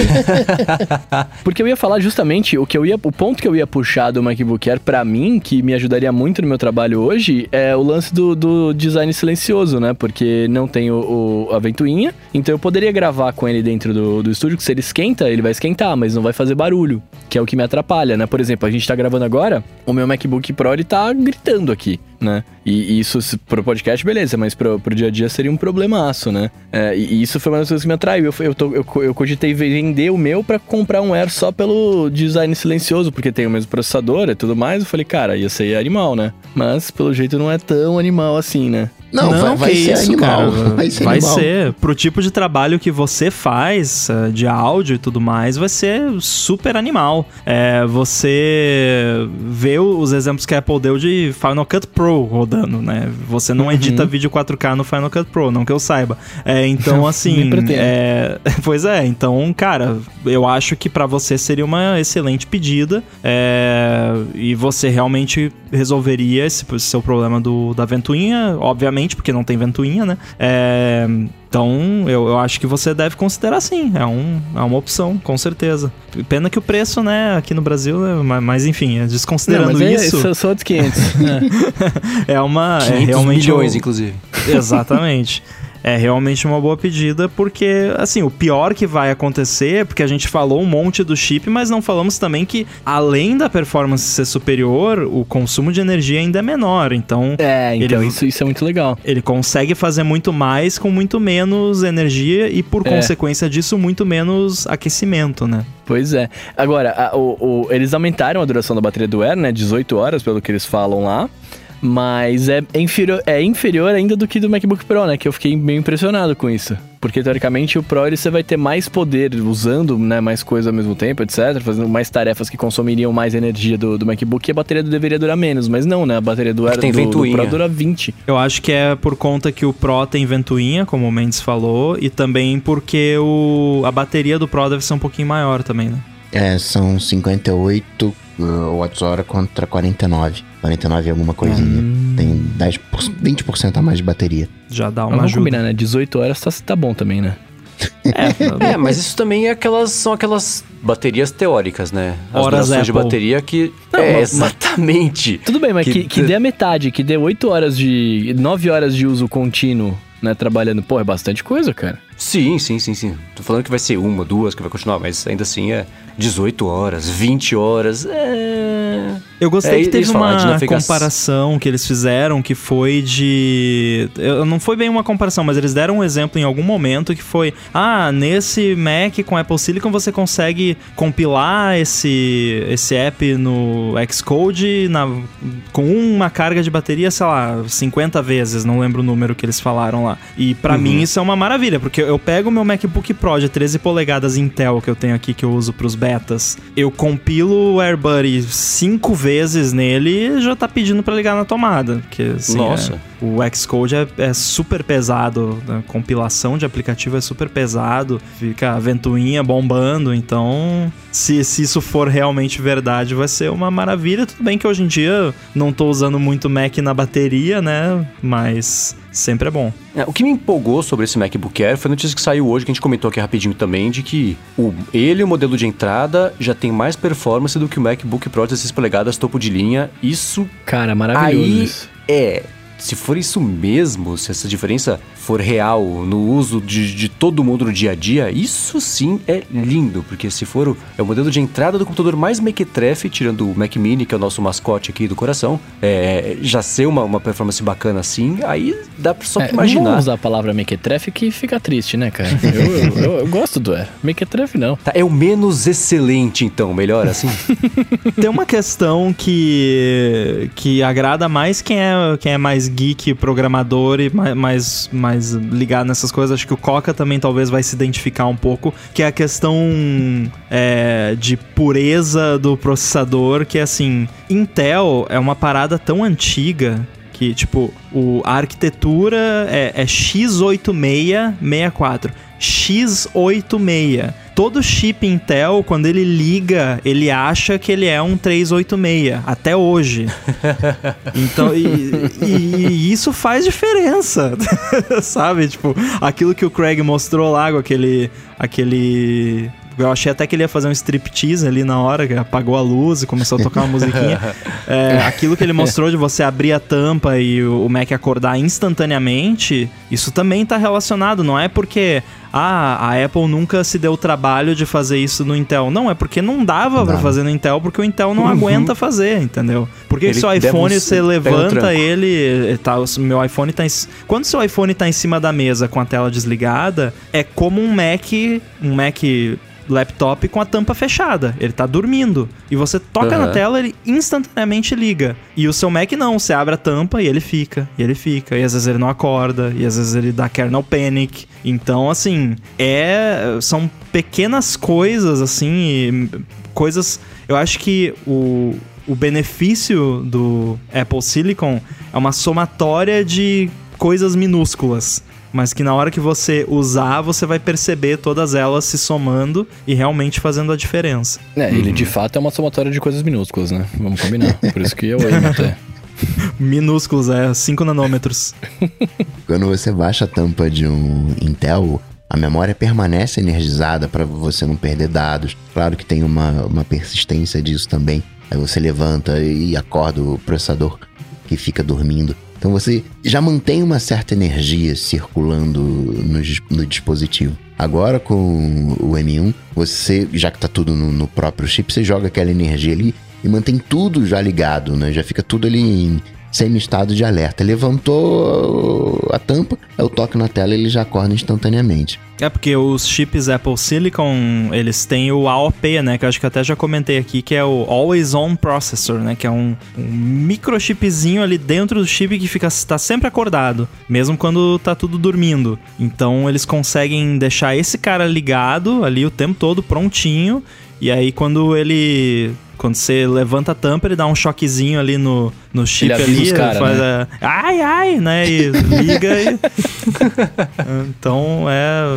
porque eu ia falar justamente o que eu ia, o ponto que eu ia puxar do MacBook Air para mim, que me ajudaria muito no meu trabalho hoje, é o lance do, do design silencioso, né? Porque não tem o, o, a ventoinha, então eu poderia gravar com ele dentro do, do estúdio, que se ele esquenta, ele vai esquentar, mas não vai fazer barulho, que é o que me atrapalha, né? Por exemplo, a gente tá gravando agora, o meu MacBook Pro ele tá gritando aqui né? E, isso pro podcast, beleza, mas pro, pro dia a dia seria um problemaço, né? É, e, isso foi uma das coisas que me atraiu. Eu, eu, tô, eu, eu cogitei vender o meu para comprar um Air só pelo design silencioso, porque tem o mesmo processador e tudo mais. Eu falei, cara, ia ser animal, né? Mas pelo jeito não é tão animal assim, né? Não, vai, vai que ser isso, animal. cara. Vai ser vai animal. ser. Pro tipo de trabalho que você faz, eh, de áudio e tudo mais, vai ser super animal. É, você vê os exemplos que a Apple deu de Final Cut Pro rodando, né? Você não edita vídeo 4K no Final Cut Pro, não que eu saiba. É, então, assim. É, pois é, então, cara, eu acho que pra você seria uma excelente pedida. é, e você realmente resolveria esse seu problema do, da ventoinha, obviamente, porque não tem ventoinha, né? É, então, eu, eu acho que você deve considerar sim. É, um, é uma opção, com certeza. Pena que o preço, né, aqui no Brasil, né, mas, mas enfim, Não, desconsiderando mas é, isso, são só outros 500. É. é uma. é 500 realmente milhões, um- inclusive. Exatamente. É realmente uma boa pedida, porque, assim, o pior que vai acontecer é porque a gente falou um monte do chip, mas não falamos também que, além da performance ser superior, o consumo de energia ainda é menor. Então, É, então Ele- isso, isso é muito legal. ele consegue fazer muito mais com muito menos energia e, por É. consequência disso, muito menos aquecimento, né? Pois é. Agora, a- o- o- eles aumentaram a duração da bateria do Air, né? 18 horas, pelo que eles falam lá. Mas é inferior, é inferior ainda do que do MacBook Pro, né? Que eu fiquei meio impressionado com isso. Porque, teoricamente, o Pro ele, você vai ter mais poder usando né, mais coisas ao mesmo tempo, etc. Fazendo mais tarefas que consumiriam mais energia do, do MacBook e a bateria deveria durar menos. Mas não, né? A bateria do, Air, tem do, do. Pro dura 20. Eu acho que é por conta que o Pro tem ventoinha, como o Mendes falou, e também porque o, a bateria do Pro deve ser um pouquinho maior também, né? É, são 58 uh, watts-hora contra 49. 49 e alguma coisinha. Tem 10%, 20% a mais de bateria. Já dá uma ajuda. combinar, né? 18 horas tá, tá bom também, né? É, É, mas isso também é aquelas, são aquelas baterias teóricas, né? As Horas durações de Apple. bateria que... Não, é, mas- exatamente. Tudo bem, mas que, Que- que dê a metade, que dê 8 horas de. 9 horas de uso contínuo, né? Trabalhando. Pô, é bastante coisa, cara. Sim, sim, sim, sim. Tô falando que vai ser uma, duas que vai continuar, mas ainda assim é 18 horas, 20 horas. É. Eu gostei É, que teve uma comparação que eles fizeram que foi de. eu- Não foi bem uma comparação, mas eles deram um exemplo em algum momento que foi: ah, nesse Mac com Apple Silicon você consegue compilar esse, esse app no Xcode na, com uma carga de bateria, sei lá, 50 vezes, não lembro o número que eles falaram lá. E pra mim isso é uma maravilha, porque eu pego o meu MacBook Pro de 13 polegadas Intel que eu tenho aqui que eu uso pros betas, eu compilo o AirBuddy cinco vezes nele e já tá pedindo pra ligar na tomada, porque assim, Nossa. é- o Xcode é, é super pesado, a compilação de aplicativo é super pesado, fica a ventoinha bombando, então se, se isso for realmente verdade vai ser uma maravilha. Tudo bem que hoje em dia não tô usando muito Mac na bateria, né? Mas sempre é bom. É, o que me empolgou sobre esse MacBook Air foi a notícia que saiu hoje, que a gente comentou aqui rapidinho também, de que o, ele, o modelo de entrada, já tem mais performance do que o MacBook Pro 16 polegadas topo de linha. Isso Cara, maravilhoso aí isso. é. Se for isso mesmo, se essa diferença for real no uso de, de todo mundo no dia a dia, isso sim é lindo, porque se for o, é o modelo de entrada do computador mais mequetrefe, tirando o Mac Mini, que é o nosso mascote aqui do coração, é, já ser uma, uma performance bacana assim, aí dá pra só É, pra Não vamos imaginar. usar a palavra mequetrefe que fica triste, né, cara? Eu, eu, eu- eu gosto do Air. Mequetrefe não. Tá, é o menos excelente, então, melhor assim? Tem uma questão que, que agrada mais quem é, quem é mais geek, programador e mais, mais, ligado nessas coisas. Acho que o Coca também talvez vai se identificar um pouco, que é a questão é, de pureza do processador, que é assim, Intel é uma parada tão antiga que, tipo, o, a arquitetura é, é x8664. X86. Todo chip Intel, quando ele liga, ele acha que ele é um 386, até hoje. Então, e, e- e isso faz diferença, sabe? Tipo, aquilo que o Craig mostrou lá com aquele, aquele eu achei até que ele ia fazer um striptease ali na hora, que apagou a luz e começou a tocar uma musiquinha. É, aquilo que ele mostrou de você abrir a tampa e o Mac acordar instantaneamente, isso também tá relacionado. Não é porque ah, a Apple nunca se deu o trabalho de fazer isso no Intel. Não, é porque não dava Dava. fazer no Intel, porque o Intel não aguenta fazer, entendeu? Porque Ele seu iPhone, você levanta ele, tá, o meu iPhone tá em, quando seu iPhone tá em cima da mesa com a tela desligada, é como um Mac, um Mac laptop com a tampa fechada. Ele tá dormindo. E você toca Uhum. na tela, ele instantaneamente liga. E o seu Mac não, você abre a tampa e ele fica, e ele fica. E às vezes ele não acorda, e às vezes ele dá kernel panic. Então, assim, é. São pequenas coisas, assim, coisas. Eu acho que o. O benefício do Apple Silicon é uma somatória de coisas minúsculas mas que na hora que você usar, você vai perceber todas elas se somando e realmente fazendo a diferença. É, ele de fato é uma somatória de coisas minúsculas, né? Vamos combinar. Por isso que eu amo até. Minúsculos, é 5 nanômetros. Quando você baixa a tampa de um Intel, a memória permanece energizada para você não perder dados. Claro que tem uma, uma persistência disso também. Aí você levanta e acorda o processador que fica dormindo. Então você já mantém uma certa energia circulando no, no dispositivo. Agora com o M1, você, já que tá tudo no, no próprio chip, você joga aquela energia ali e mantém tudo já ligado, né? Já fica tudo ali em semi-estado de alerta. Levantou a tampa, eu toco na tela ele já acorda instantaneamente. É porque os chips Apple Silicon, eles têm o AOP, né? Que eu acho que até já comentei aqui, que é o Always On Processor, né? Que é um, um microchipzinho ali dentro do chip que fica tá sempre acordado, mesmo quando tá tudo dormindo. Então eles conseguem deixar esse cara ligado ali o tempo todo, prontinho. E aí quando ele. Quando você levanta a tampa, ele dá um choquezinho ali no, no chip avisa ali. cara, faz né? a- ai, ai, né? E liga e. Então é,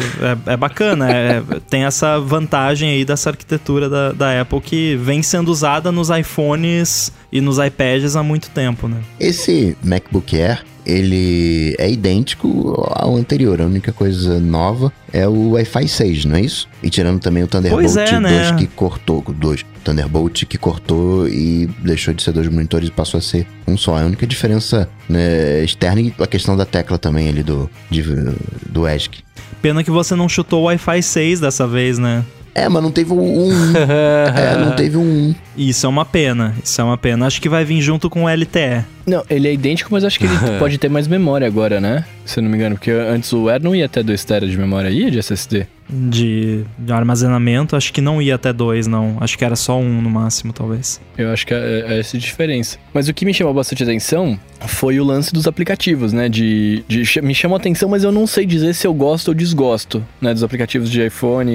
é, é bacana, é- tem essa vantagem aí dessa arquitetura da, da Apple que vem sendo usada nos iPhones e nos iPads há muito tempo, né? Esse MacBook Air, ele é idêntico ao anterior. A única coisa nova é o Wi-Fi 6, não é isso? E tirando também o Thunderbolt Pois é, 2 né? que cortou, dois. Thunderbolt que cortou e deixou de ser dois monitores e passou a ser um só. É a única diferença né, externa e a questão da tecla também ali do, de- do ESC. Pena que você não chutou o Wi-Fi 6 dessa vez, né? É, mas não teve um 1. é, não teve um 1. Isso é uma pena, isso é uma pena. Acho que vai vir junto com o LTE. Não, ele é idêntico, mas acho que ele pode ter mais memória agora, né? Se eu não me engano, porque antes o Air não ia até 2 TB de memória, ia de SSD. De, de armazenamento, acho que não ia até dois, não. Acho que era só um no máximo, talvez. Eu acho que é, é essa a diferença. Mas o que me chamou bastante atenção foi o lance dos aplicativos, né? De, de- me chamou atenção, mas eu não sei dizer se eu gosto ou desgosto, né? Dos aplicativos de iPhone e,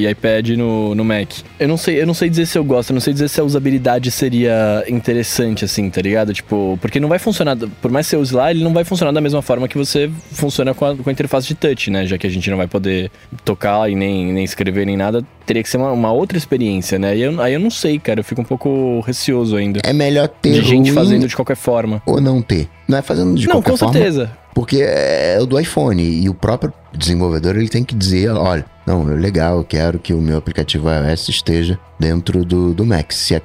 e- e iPad no, no Mac. Eu não sei, eu não sei dizer se eu gosto, eu não sei dizer se a usabilidade seria interessante, assim, tá ligado? Tipo, porque não vai funcionar, por mais que você use lá, ele não vai funcionar da mesma forma que você funciona com a, com a interface de touch, né? Já que a gente não vai poder tocar e nem, nem escrever nem nada, teria que ser uma, uma outra experiência, né? E eu, aí eu não sei, cara, eu fico um pouco receoso ainda. É melhor ter De gente fazendo de qualquer forma. ou não ter. Não é fazendo de não, qualquer com forma. certeza. Porque é o do iPhone e o próprio desenvolvedor ele tem que dizer, olha, não, é legal, eu quero que o meu aplicativo iOS esteja dentro do, do Mac. Se é-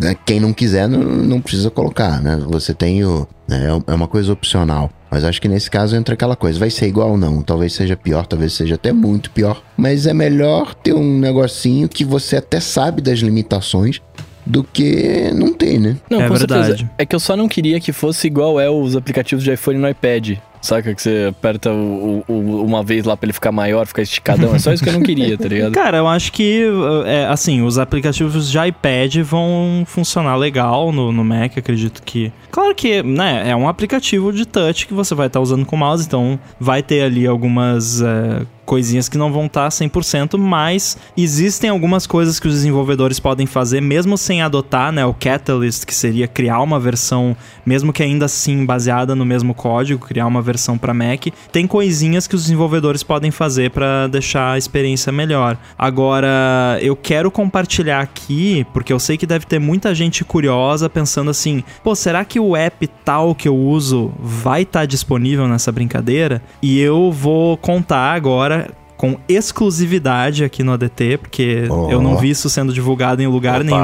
né, quem não quiser não, não precisa colocar, né? Você tem o né, é uma coisa opcional. Mas acho que nesse caso entra aquela coisa, vai ser igual ou não? Talvez seja pior, talvez seja até muito pior. Mas é melhor ter um negocinho que você até sabe das limitações do que não ter, né? Não, É com verdade. certeza. É que eu só não queria que fosse igual é os aplicativos de iPhone no iPad. Saca? Que você aperta o, o- uma vez lá pra ele ficar maior, ficar esticadão. É só isso que eu não queria, tá ligado? Cara, eu acho que, é, assim, os aplicativos de iPad vão funcionar legal no, no Mac, acredito que. Claro que, né, é um aplicativo de touch que você vai estar usando com o mouse, então vai ter ali algumas é, coisinhas que não vão estar 100%, mas existem algumas coisas que os desenvolvedores podem fazer, mesmo sem adotar, né, o Catalyst, que seria criar uma versão, mesmo que ainda assim baseada no mesmo código, criar uma versão para Mac. Tem coisinhas que os desenvolvedores podem fazer para deixar a experiência melhor. Agora, eu quero compartilhar aqui, porque eu sei que deve ter muita gente curiosa pensando assim: pô, será que o app tal que eu uso vai estar disponível nessa brincadeira? E eu vou contar agora. Com exclusividade aqui no ADT, porque Oh. eu não vi isso sendo divulgado em lugar nenhum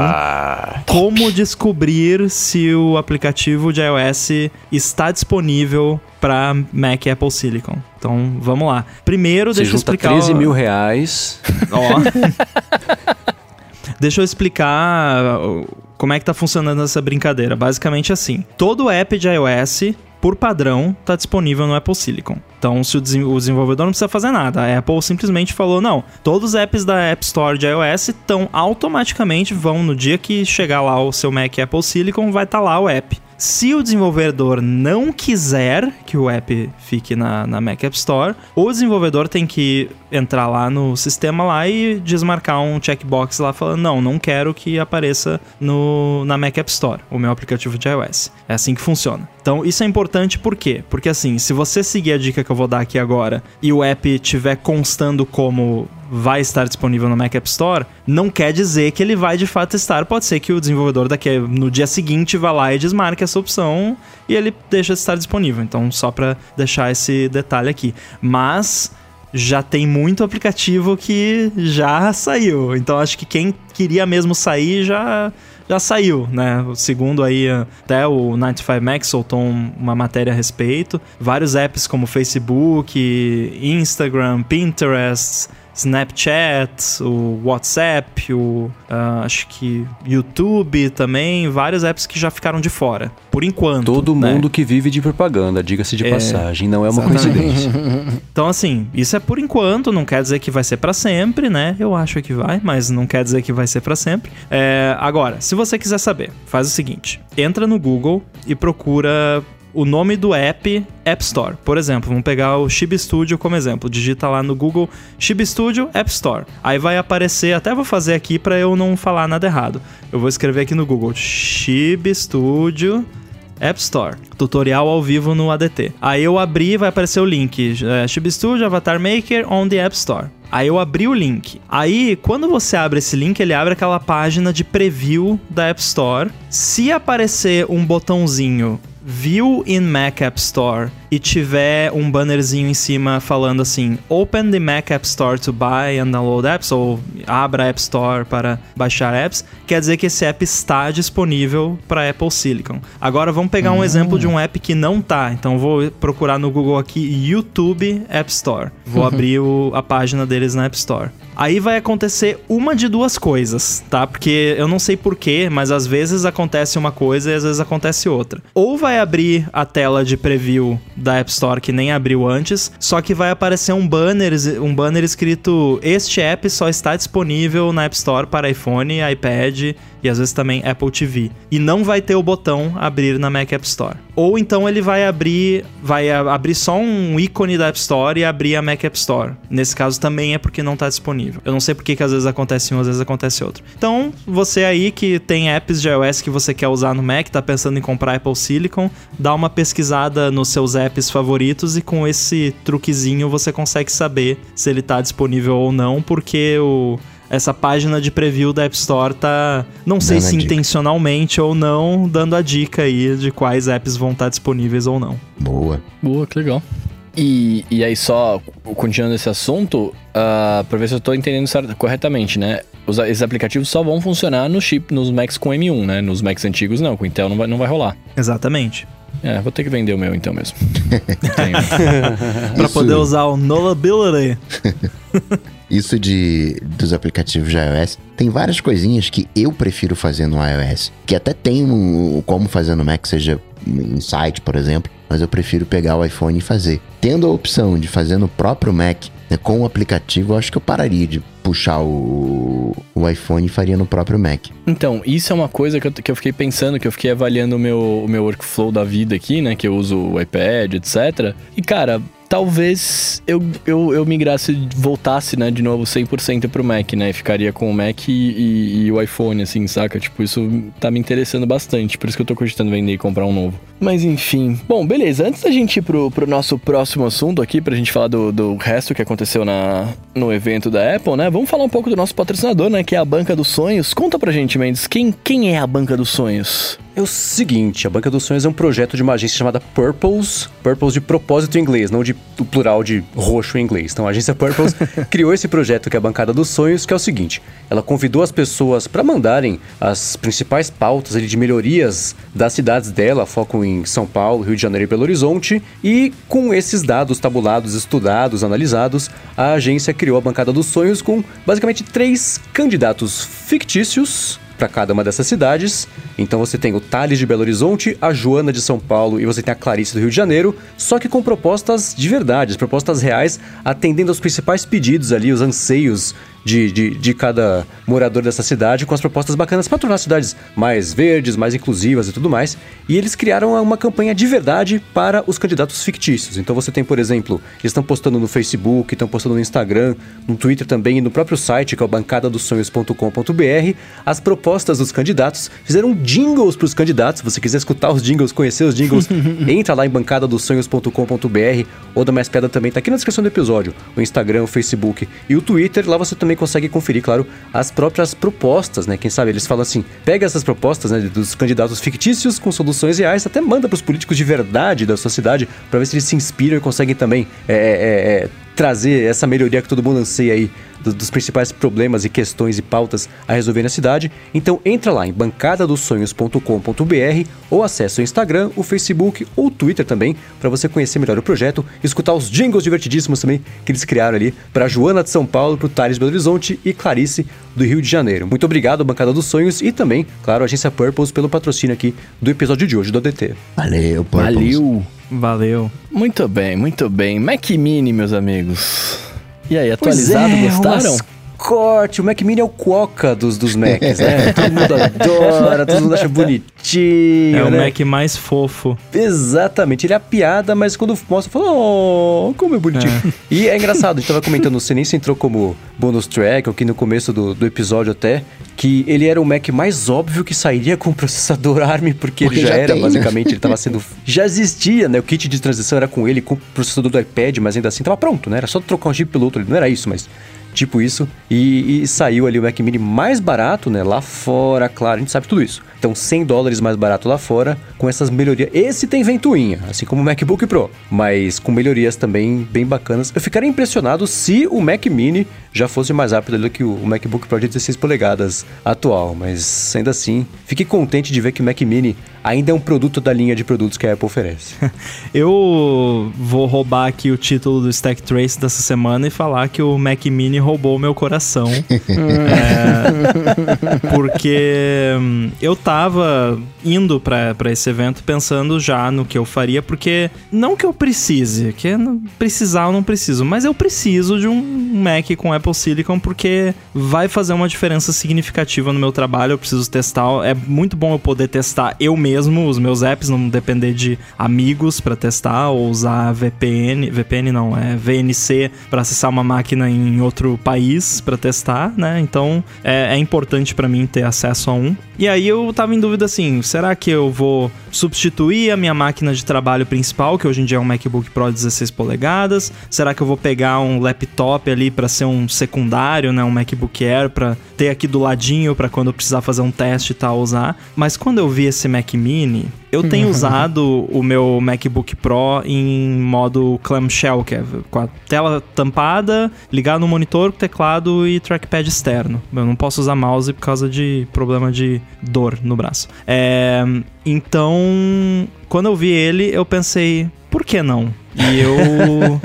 como descobrir se o aplicativo de iOS está disponível para Mac e Apple Silicon. Então, vamos lá. Primeiro, Você deixa eu explicar... 13 o- mil reais. Ó. Deixa eu explicar uh, como é que tá funcionando essa brincadeira. Basicamente assim, todo app de iOS por padrão, está disponível no Apple Silicon. Então, se o, desenvolvedor não precisa fazer nada, a Apple simplesmente falou: não, todos os apps da App Store de iOS estão automaticamente vão no dia que chegar lá o seu Mac Apple Silicon, vai estar tá lá o app. Se o desenvolvedor não quiser que o app fique na, na Mac App Store, o desenvolvedor tem que entrar lá no sistema lá e desmarcar um checkbox lá falando: não, não quero que apareça no, na Mac App Store, o meu aplicativo de iOS. É assim que funciona. Então, isso é importante por quê? Porque assim, se você seguir a dica que eu vou dar aqui agora e o app estiver constando como vai estar disponível no Mac App Store, não quer dizer que ele vai de fato estar. Pode ser que o desenvolvedor daqui no dia seguinte vá lá e desmarque essa opção e ele deixa de estar disponível. Então, só para deixar esse detalhe aqui. Mas já tem muito aplicativo que já saiu. Então, acho que quem queria mesmo sair já já saiu, né? Segundo aí, até o 95 Max soltou uma matéria a respeito. Vários apps como Facebook, Instagram, Pinterest, Snapchat, o WhatsApp, o uh, acho que YouTube também, vários apps que já ficaram de fora, por enquanto. Todo né? mundo que vive de propaganda, diga-se de é, passagem, não é uma exatamente. coincidência. então assim, isso é por enquanto, não quer dizer que vai ser para sempre, né? Eu acho que vai, mas não quer dizer que vai ser para sempre. É, agora, se você quiser saber, faz o seguinte: entra no Google e procura o nome do app App Store. Por exemplo, vamos pegar o Chib Studio como exemplo. Digita lá no Google Chib Studio App Store. Aí vai aparecer, até vou fazer aqui para eu não falar nada errado. Eu vou escrever aqui no Google Chib Studio App Store. Tutorial ao vivo no ADT. Aí eu abri vai aparecer o link. É, Chib Studio Avatar Maker on the App Store. Aí eu abri o link. Aí, quando você abre esse link, ele abre aquela página de preview da App Store. Se aparecer um botãozinho View in Mac App Store e tiver um bannerzinho em cima falando assim: Open the Mac App Store to buy and download apps, ou abra a App Store para baixar apps, quer dizer que esse app está disponível para Apple Silicon. Agora vamos pegar um uhum. exemplo de um app que não tá. Então vou procurar no Google aqui YouTube App Store. Vou abrir o, a página deles na App Store. Aí vai acontecer uma de duas coisas, tá? Porque eu não sei porquê, mas às vezes acontece uma coisa e às vezes acontece outra. Ou vai abrir a tela de preview da App Store que nem abriu antes, só que vai aparecer um banner, um banner escrito: Este app só está disponível na App Store para iPhone, iPad e às vezes também Apple TV. E não vai ter o botão abrir na Mac App Store. Ou então ele vai abrir, vai abrir só um ícone da App Store e abrir a Mac App Store. Nesse caso também é porque não está disponível. Eu não sei porque que às vezes acontece um, às vezes acontece outro. Então, você aí que tem apps de iOS que você quer usar no Mac, tá pensando em comprar Apple Silicon, dá uma pesquisada nos seus apps favoritos e com esse truquezinho você consegue saber se ele está disponível ou não, porque o essa página de preview da App Store tá, não sei dando se intencionalmente ou não, dando a dica aí de quais apps vão estar disponíveis ou não. Boa. Boa, que legal. E, e aí, só continuando esse assunto, uh, pra ver se eu tô entendendo corretamente, né? Os, esses aplicativos só vão funcionar no chip, nos Macs com M1, né? Nos Macs antigos não, com Intel não vai, não vai rolar. Exatamente. É, vou ter que vender o meu então mesmo. pra poder usar o Nullability. Isso de dos aplicativos de iOS, tem várias coisinhas que eu prefiro fazer no iOS, que até tem um, como fazer no Mac, seja em site, por exemplo, mas eu prefiro pegar o iPhone e fazer. Tendo a opção de fazer no próprio Mac, né, com o aplicativo, eu acho que eu pararia de puxar o, o iPhone e faria no próprio Mac. Então, isso é uma coisa que eu, que eu fiquei pensando, que eu fiquei avaliando o meu, o meu workflow da vida aqui, né? Que eu uso o iPad, etc. E, cara, talvez eu, eu, eu migrasse, voltasse, né, de novo 100% pro Mac, né? Ficaria com o Mac e, e, e, o iPhone, assim, saca? Tipo, isso tá me interessando bastante, por isso que eu tô cogitando vender e comprar um novo. Mas enfim. Bom, beleza. Antes da gente ir pro, pro nosso próximo assunto aqui, pra gente falar do, do resto que aconteceu na, no evento da Apple, né? Vamos falar um pouco do nosso patrocinador, né? Que é a Banca dos Sonhos. Conta pra gente, Mendes, quem, quem é a Banca dos Sonhos? É o seguinte, a Banca dos Sonhos é um projeto de uma agência chamada Purpose, Purpose de propósito em inglês, não de o plural de roxo em inglês. Então a agência Purpose criou esse projeto que é a Bancada dos Sonhos, que é o seguinte: ela convidou as pessoas para mandarem as principais pautas ali, de melhorias das cidades dela, foco em São Paulo, Rio de Janeiro e Belo Horizonte, e com esses dados tabulados, estudados, analisados, a agência criou a Bancada dos Sonhos com basicamente três candidatos fictícios para cada uma dessas cidades. Então você tem o Thales de Belo Horizonte, a Joana de São Paulo e você tem a Clarice do Rio de Janeiro, só que com propostas de verdade, propostas reais, atendendo aos principais pedidos ali, os anseios de, de, de, cada morador dessa cidade com as propostas bacanas para tornar as cidades mais verdes, mais inclusivas e tudo mais. E eles criaram uma campanha de verdade para os candidatos fictícios. Então você tem, por exemplo, eles estão postando no Facebook, estão postando no Instagram, no Twitter também e no próprio site, que é o bancadadosonhos.com.br, as propostas dos candidatos. Fizeram jingles para os candidatos. Se você quiser escutar os jingles, conhecer os jingles, entra lá em bancadadosonhos.com.br ou da Mais Piada também, está aqui na descrição do episódio. O Instagram, o Facebook e o Twitter. Lá você também também consegue conferir, claro, as próprias propostas, né? Quem sabe eles falam assim: pega essas propostas né, dos candidatos fictícios com soluções reais, até manda para os políticos de verdade da sua cidade para ver se eles se inspiram e conseguem também é, é, é, trazer essa melhoria que todo mundo anseia aí dos principais problemas e questões e pautas a resolver na cidade. Então entra lá em bancadadosonhos.com.br ou acesse o Instagram, o Facebook ou o Twitter também para você conhecer melhor o projeto, escutar os jingles divertidíssimos também que eles criaram ali para Joana de São Paulo, para o Thales Belo Horizonte e Clarice do Rio de Janeiro. Muito obrigado, Bancada dos Sonhos e também, claro, a agência Purpose pelo patrocínio aqui do episódio de hoje do ADT. Valeu, Purpose. Valeu. Valeu. Muito bem, muito bem. Mac Mini, meus amigos. E aí, atualizado, é, gostaram? Corte. O Mac Mini é o Coca dos, dos Macs, né? todo mundo adora, todo mundo acha bonitinho. É né? o Mac mais fofo. Exatamente. Ele é a piada, mas quando mostra, fala, oh, como é bonitinho. É. E é engraçado, a gente tava comentando, você nem se entrou como bonus track, aqui no começo do, do episódio até, que ele era o Mac mais óbvio que sairia com o processador ARM, porque, porque ele já, já era, tem, né? basicamente, né? ele tava sendo... Já existia, né? O kit de transição era com ele, com o processador do iPad, mas ainda assim tava pronto, né? Era só trocar um chip pelo outro, não era isso, mas tipo isso. E, e, saiu ali o Mac Mini mais barato, né? Lá fora, claro, a gente sabe tudo isso. Então, 100 dólares mais barato lá fora, com essas melhorias. Esse tem ventoinha, assim como o MacBook Pro, mas com melhorias também bem bacanas. Eu ficaria impressionado se o Mac Mini já fosse mais rápido do que o MacBook Pro de 16 polegadas atual, mas ainda assim, fiquei contente de ver que o Mac Mini ainda é um produto da linha de produtos que a Apple oferece. Eu vou roubar aqui o título do Stack Trace dessa semana e falar que o Mac Mini roubou meu coração. é, porque hum, eu tava indo para esse evento pensando já no que eu faria, porque não que eu precise, que precisar eu não preciso, mas eu preciso de um Mac com Apple Silicon porque vai fazer uma diferença significativa no meu trabalho, eu preciso testar, é muito bom eu poder testar eu mesmo os meus apps, não depender de amigos para testar ou usar VPN, VPN não, é VNC para acessar uma máquina em outro país para testar, né? Então é, é importante para mim ter acesso a um. E aí eu tava em dúvida assim, será que eu vou substituir a minha máquina de trabalho principal, que hoje em dia é um MacBook Pro 16 polegadas? Será que eu vou pegar um laptop ali para ser um secundário, né, um MacBook Air para ter aqui do ladinho para quando eu precisar fazer um teste e tal usar? Mas quando eu vi esse Mac Mini, eu tenho uhum. usado o meu MacBook Pro em modo clamshell, que é com a tela tampada, ligar no monitor, teclado e trackpad externo. Eu não posso usar mouse por causa de problema de dor no braço. É, então, quando eu vi ele, eu pensei, por que não? E eu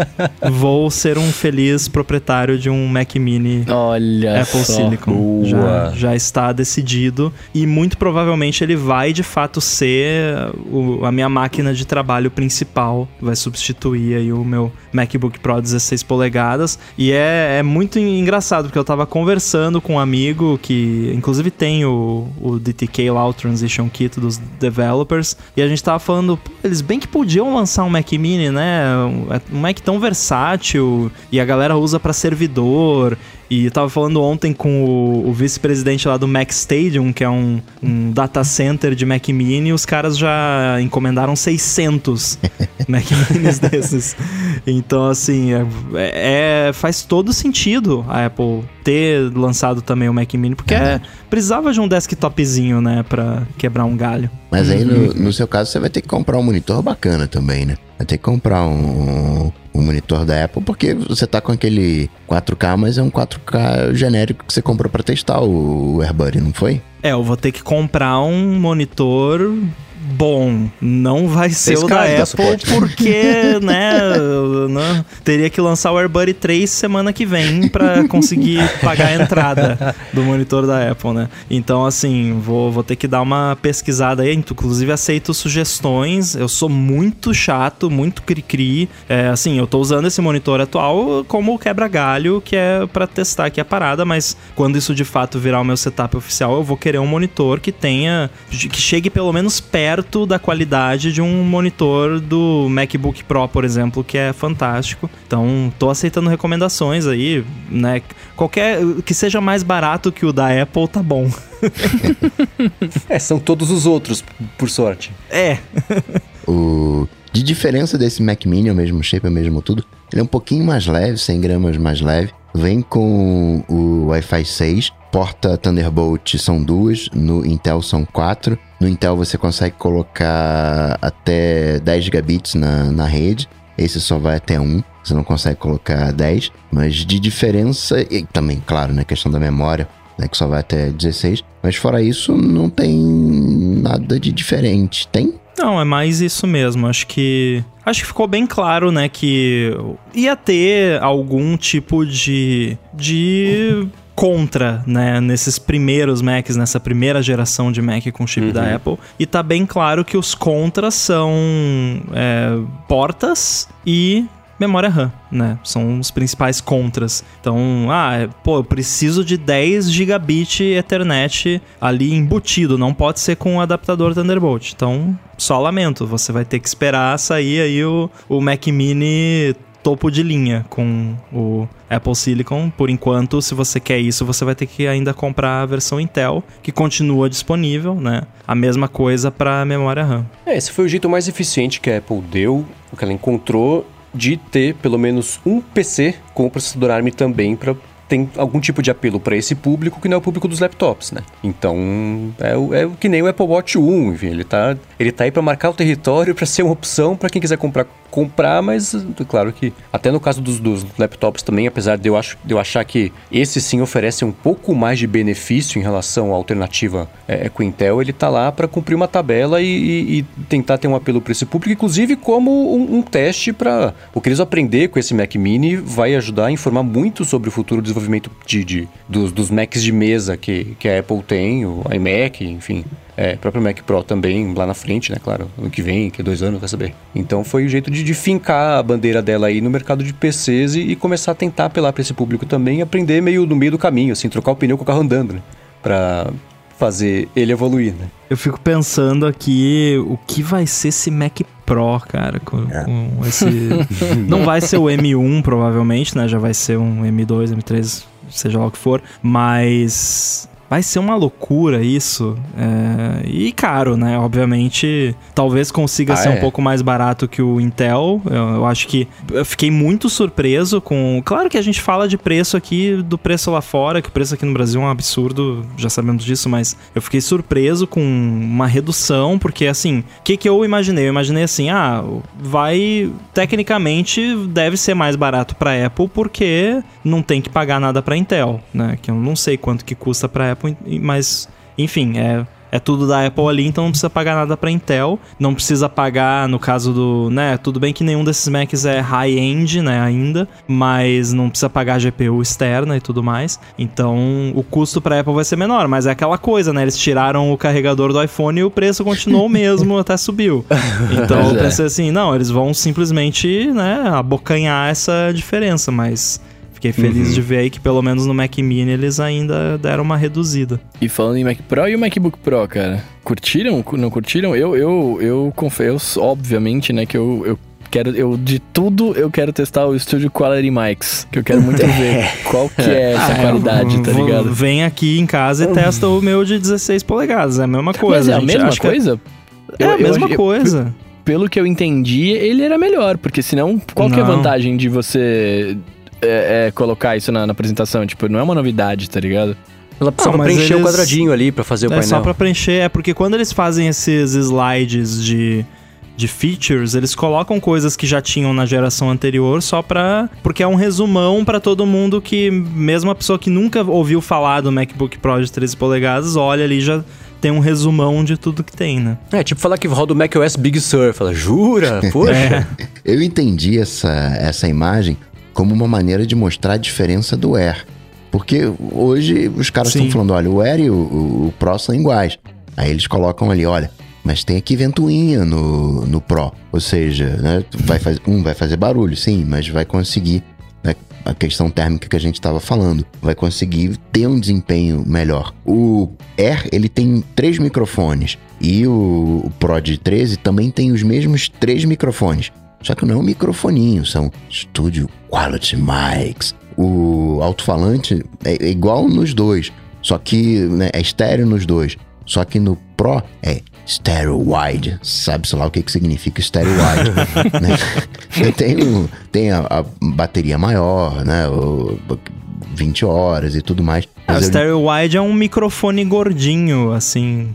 vou ser um feliz proprietário de um Mac Mini Olha Apple só. Silicon. Já, já, está decidido. E muito provavelmente ele vai de fato ser o, a minha máquina de trabalho principal. Vai substituir aí o meu MacBook Pro 16 polegadas. E é, é muito engraçado, porque eu tava conversando com um amigo que, inclusive, tem o, o DTK lá, o Transition Kit dos developers. E a gente tava falando, eles bem que podiam lançar um Mac Mini, né? É um Mac tão versátil e a galera usa para servidor e eu tava falando ontem com o, o vice-presidente lá do Mac Stadium, que é um, um, data center de Mac Mini, e os caras já encomendaram 600 Mac Minis desses. Então, assim, é, é, faz todo sentido a Apple ter lançado também o Mac Mini, porque é, precisava de um desktopzinho, né, pra quebrar um galho. Mas aí, no, no seu caso, você vai ter que comprar um monitor bacana também, né? Vai ter que comprar um, um monitor da Apple, porque você tá com aquele 4K, mas é um 4K genérico que você comprou para testar o AirBuddy, não foi? É, eu vou ter que comprar um monitor Bom, não vai ser Esse o da Apple suporte. porque, né, né, teria que lançar o AirBuddy 3 semana que vem pra conseguir pagar a entrada do monitor da Apple, né? Então, assim, vou, vou ter que dar uma pesquisada aí. Inclusive, aceito sugestões. Eu sou muito chato, muito cri-cri. É, assim, eu tô usando esse monitor atual como quebra-galho, que é pra testar aqui a parada, mas quando isso de fato virar o meu setup oficial, eu vou querer um monitor que tenha, que chegue pelo menos perto da qualidade de um monitor do MacBook Pro, por exemplo, que é fantástico. Então, tô aceitando recomendações aí, né? Qualquer que seja mais barato que o da Apple, tá bom. É, são todos os outros, por sorte. É, O... De diferença desse Mac Mini, o mesmo shape, o mesmo tudo, ele é um pouquinho mais leve, 100 gramas mais leve. Vem com o Wi-Fi 6, porta Thunderbolt são duas, no Intel são quatro. No Intel você consegue colocar até 10 gigabits na, na rede, esse só vai até 1, você não consegue colocar 10. Mas de diferença, e também, claro, na questão da memória, né, que só vai até 16. Mas fora isso, não tem nada de diferente. Tem? Não, é mais isso mesmo. Acho que. Acho que ficou bem claro, né, que ia ter algum tipo de. de. Contra, né, nesses primeiros Macs, nessa primeira geração de Mac com chip da Apple. E tá bem claro que os contras são é, portas e memória RAM, né? São os principais contras. Então, ah, é, pô, eu preciso de 10 gigabit Ethernet ali embutido, não pode ser com o adaptador Thunderbolt. Então, só lamento, você vai ter que esperar sair aí o, o Mac Mini topo de linha com o Apple Silicon. Por enquanto, se você quer isso, você vai ter que ainda comprar a versão Intel, que continua disponível, né? A mesma coisa para memória RAM. É, esse foi o jeito mais eficiente que a Apple deu, o que ela encontrou, de ter pelo menos um PC com o processador ARM também para tem algum tipo de apelo para esse público que não é o público dos laptops, né? Então, é, é que nem o Apple Watch 1, enfim, ele tá, ele tá aí para marcar o território, para ser uma opção para quem quiser comprar, comprar, mas é claro que até no caso dos, dos laptops também, apesar de eu, acho, de eu achar que esse sim oferece um pouco mais de benefício em relação à alternativa é, com Intel, ele tá lá para cumprir uma tabela e, e- e tentar ter um apelo para esse público, inclusive como um, um teste para o que eles aprender com esse Mac Mini vai ajudar a informar muito sobre o futuro desenvolvimento de, de- dos, dos Macs de mesa que, que a Apple tem, o iMac, enfim. É, próprio Mac Pro também, lá na frente, né? Claro, ano que vem, que é dois anos, vai saber. Então foi o jeito de, de fincar a bandeira dela aí no mercado de PCs e, e começar a tentar apelar para esse público também e aprender meio no meio do caminho, assim, trocar o pneu com o carro andando, né? Pra fazer ele evoluir, né? Eu fico pensando aqui o que vai ser esse Mac Pro, cara, com, com esse... Não vai ser o M1, provavelmente, né? Já vai ser um M2, M3, seja lá o que for. Mas... Vai ser uma loucura isso. é, E caro, né? Obviamente, talvez consiga Ah, ser é. um pouco mais barato que o Intel. Eu, eu acho que eu fiquei muito surpreso com. Claro que a gente fala de preço aqui, do preço lá fora, que o preço aqui no Brasil é um absurdo, já sabemos disso, mas eu fiquei surpreso com uma redução, porque assim, o que, que eu imaginei? Eu imaginei assim, ah, vai. Tecnicamente deve ser mais barato pra Apple porque não tem que pagar nada pra Intel, né? Que eu não sei quanto que custa pra Apple, mas enfim, é. É tudo da Apple ali, então não precisa pagar nada pra Intel. Não precisa pagar, no caso do. né? Tudo bem que nenhum desses Macs é high-end, né? Ainda. Mas não precisa pagar GPU externa e tudo mais. Então o custo pra Apple vai ser menor. Mas é aquela coisa, né? Eles tiraram o carregador do iPhone e o preço continuou o mesmo, até subiu. Então eu é. pensei assim: não, eles vão simplesmente, né? Abocanhar essa diferença. Mas. Fiquei feliz de ver aí que pelo menos no Mac Mini eles ainda deram uma reduzida. E falando em Mac Pro e o MacBook Pro, cara, curtiram? Cu- Não curtiram? Eu, eu, eu confesso, obviamente, né, que eu, eu quero, eu de tudo eu quero testar o Studio Quality Mics, que eu quero muito ver qual que é essa Ah, qualidade, tá ligado? Vem aqui em casa e testa o meu de 16 polegadas. É a mesma coisa. Mas é a gente mesma coisa? É Eu- a eu- mesma eu- coisa. Pelo que eu entendi, ele era melhor, porque senão, qual que é a Não. vantagem de você é, é, colocar isso na, na apresentação? Tipo, não é uma novidade, tá ligado? Ela precisava mas preencher o eles- quadradinho ali para fazer o É painel. só pra preencher. É porque quando eles fazem esses slides de, de features, eles colocam coisas que já tinham na geração anterior só pra. Porque é um resumão pra todo mundo que, mesmo a pessoa que nunca ouviu falar do MacBook Pro de 13 polegadas, olha ali e já tem um resumão de tudo que tem, né? É, tipo falar que roda o macOS Big Sur. Fala, jura? Poxa. É. Eu entendi essa, essa imagem como uma maneira de mostrar a diferença do Air. Porque hoje os caras estão falando, olha, o Air e o, o, o Pro são iguais. Aí eles colocam ali, olha, mas tem aqui ventoinha no, no Pro. Ou seja, né, vai faz, um vai fazer barulho, sim, mas vai conseguir né, a questão térmica que a gente estava falando, vai conseguir ter um desempenho melhor. O Air, ele tem três microfones e o, o Pro de 13 também tem os mesmos três microfones. Só que não é um microfoninho, são Studio Quality Mics. O alto-falante é igual nos dois, só que né, é estéreo nos dois. Só que no Pro é stereo wide. Sabe-se lá o que, que significa stereo wide. né? Tem, a, a bateria maior, né? O, 20 horas e tudo mais. Ah, o Mas eu- Stereo Wide é um microfone gordinho, assim.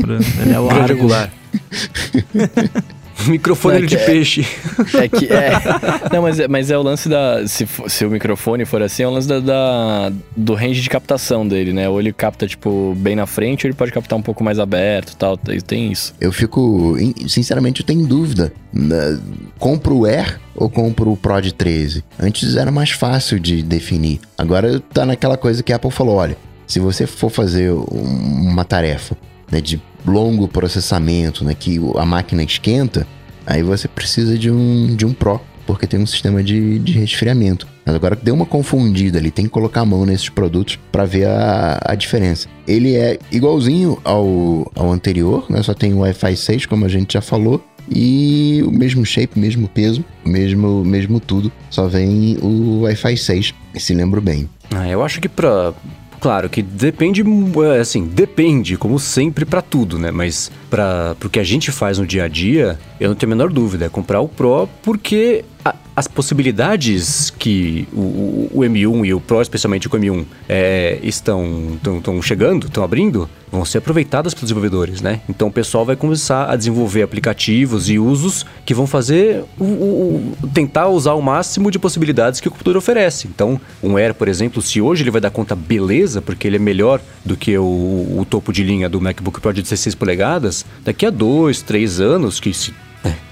pra- Ele é largo. Microfone Não, é de é- peixe. É que é. Não, mas é, mas é o lance da. Se, se o microfone for assim, é o lance da, da- do range de captação dele, né? Ou ele capta, tipo, bem na frente, ou ele pode captar um pouco mais aberto e tal. Tem- isso. Eu fico, in- sinceramente, eu tenho dúvida. Na- Compro o Air ou compro o Pro de 13? Antes era mais fácil de definir. Agora tá naquela coisa que a Apple falou: olha, se você for fazer um- uma tarefa né, de longo processamento, né, que a máquina esquenta, aí você precisa de um, de um Pro, porque tem um sistema de, de resfriamento. Mas agora deu uma confundida ali, tem que colocar a mão nesses produtos para ver a, a diferença. Ele é igualzinho ao, ao anterior, né? só tem o Wi-Fi 6, como a gente já falou, e o mesmo shape, mesmo peso, mesmo, mesmo tudo, só vem o Wi-Fi 6, se lembro bem. Ah, eu acho que pra. Claro que depende, é, assim, depende, como sempre, pra tudo, né? Mas para pro que a gente faz no dia a dia, eu não tenho a menor dúvida, é comprar o Pro, porque as possibilidades que o, o- o M1 e o Pro, especialmente o M1, é, estão, estão, chegando, estão abrindo, vão ser aproveitadas pelos desenvolvedores, né? Então o pessoal vai começar a desenvolver aplicativos e usos que vão fazer o, o- o- tentar usar o máximo de possibilidades que o computador oferece. Então, um Air, por exemplo, se hoje ele vai dar conta beleza, porque ele é melhor do que o, o topo de linha do MacBook Pro de 16 polegadas, daqui a dois, três anos, que se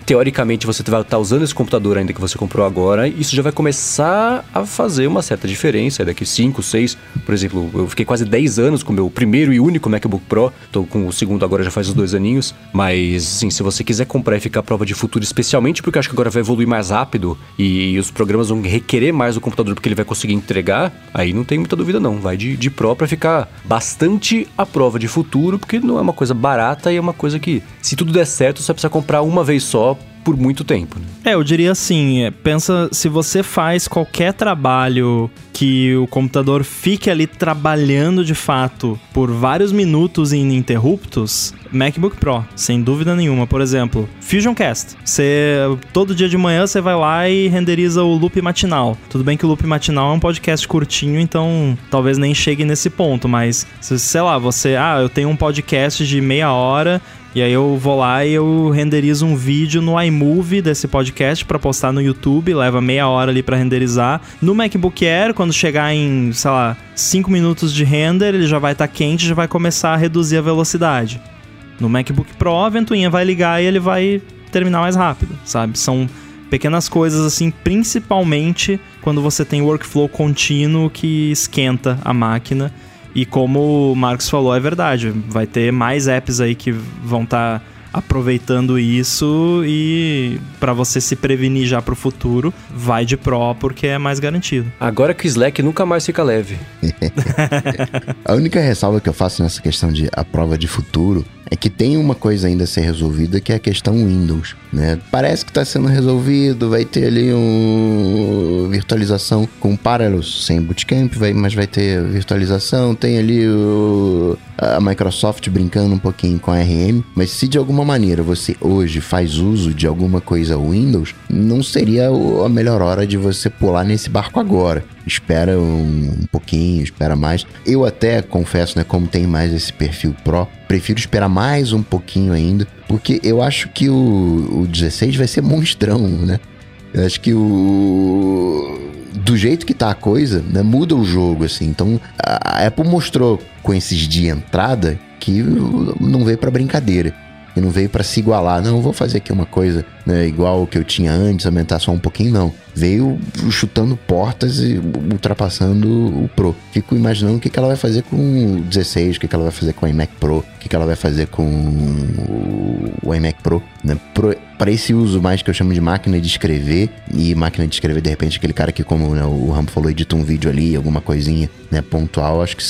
teoricamente você vai estar usando esse computador ainda que você comprou agora, isso já vai começar a fazer uma certa diferença. Daqui 5, 6, por exemplo, eu fiquei quase 10 anos com o meu primeiro e único MacBook Pro, tô com o segundo agora já faz uns dois aninhos, mas assim, se você quiser comprar e ficar à prova de futuro, especialmente porque acho que agora vai evoluir mais rápido e os programas vão requerer mais o computador porque ele vai conseguir entregar, aí não tem muita dúvida não, vai de, de Pro pra ficar bastante à prova de futuro, porque não é uma coisa barata e é uma coisa que, se tudo der certo, você vai precisar comprar uma vez só por muito tempo. Né? É, eu diria assim, é, pensa se você faz qualquer trabalho que o computador fique ali trabalhando de fato por vários minutos ininterruptos, MacBook Pro, sem dúvida nenhuma. Por exemplo, Fusion Cast. Você todo dia de manhã você vai lá e renderiza o loop matinal. Tudo bem que o loop matinal é um podcast curtinho, então talvez nem chegue nesse ponto, mas se- sei lá, você, ah, eu tenho um podcast de meia hora e aí eu vou lá e eu renderizo um vídeo no iMovie desse podcast pra postar no YouTube, leva meia hora ali pra renderizar. No MacBook Air, quando chegar em, sei lá, 5 minutos de render, ele já vai estar quente, já vai começar a reduzir a velocidade. No MacBook Pro, a ventoinha vai ligar e ele vai terminar mais rápido, sabe? São pequenas coisas assim, principalmente quando você tem workflow contínuo que esquenta a máquina. E como o Marcos falou, é verdade. Vai ter mais apps aí que vão estar aproveitando isso e para você se prevenir já pro futuro, vai de Pro porque é mais garantido. Agora que o Slack nunca mais fica leve. A única ressalva que eu faço nessa questão de a prova de futuro é que tem uma coisa ainda a ser resolvida que é a questão Windows, né? Parece que está sendo resolvido, vai ter ali um virtualização com Parallels sem Bootcamp, vai, mas vai ter virtualização, tem ali o, a Microsoft brincando um pouquinho com a RM, mas se de alguma maneira você hoje faz uso de alguma coisa Windows, não seria a melhor hora de você pular nesse barco agora. Espera um, um pouquinho, espera mais. Eu até confesso, né, como tem mais esse perfil Pro, prefiro esperar mais um pouquinho ainda, porque eu acho que o, o 16 vai ser monstrão, né? Eu acho que o. Do jeito que tá a coisa, né? Muda o jogo, assim. Então, a Apple mostrou com esses de entrada aqui não veio para brincadeira. E não veio para se igualar. Não, vou fazer aqui uma coisa né, igual o que eu tinha antes, aumentar só um pouquinho, não. Veio chutando portas e ultrapassando o Pro. Fico imaginando o que, que ela vai fazer com o 16, o que, que ela vai fazer com o iMac Pro, o que, que ela vai fazer com o iMac Pro. Né? Para esse uso mais que eu chamo de máquina de escrever, e máquina de escrever, de repente, aquele cara que, como né, o Rambo falou, edita um vídeo ali, alguma coisinha né, pontual, acho que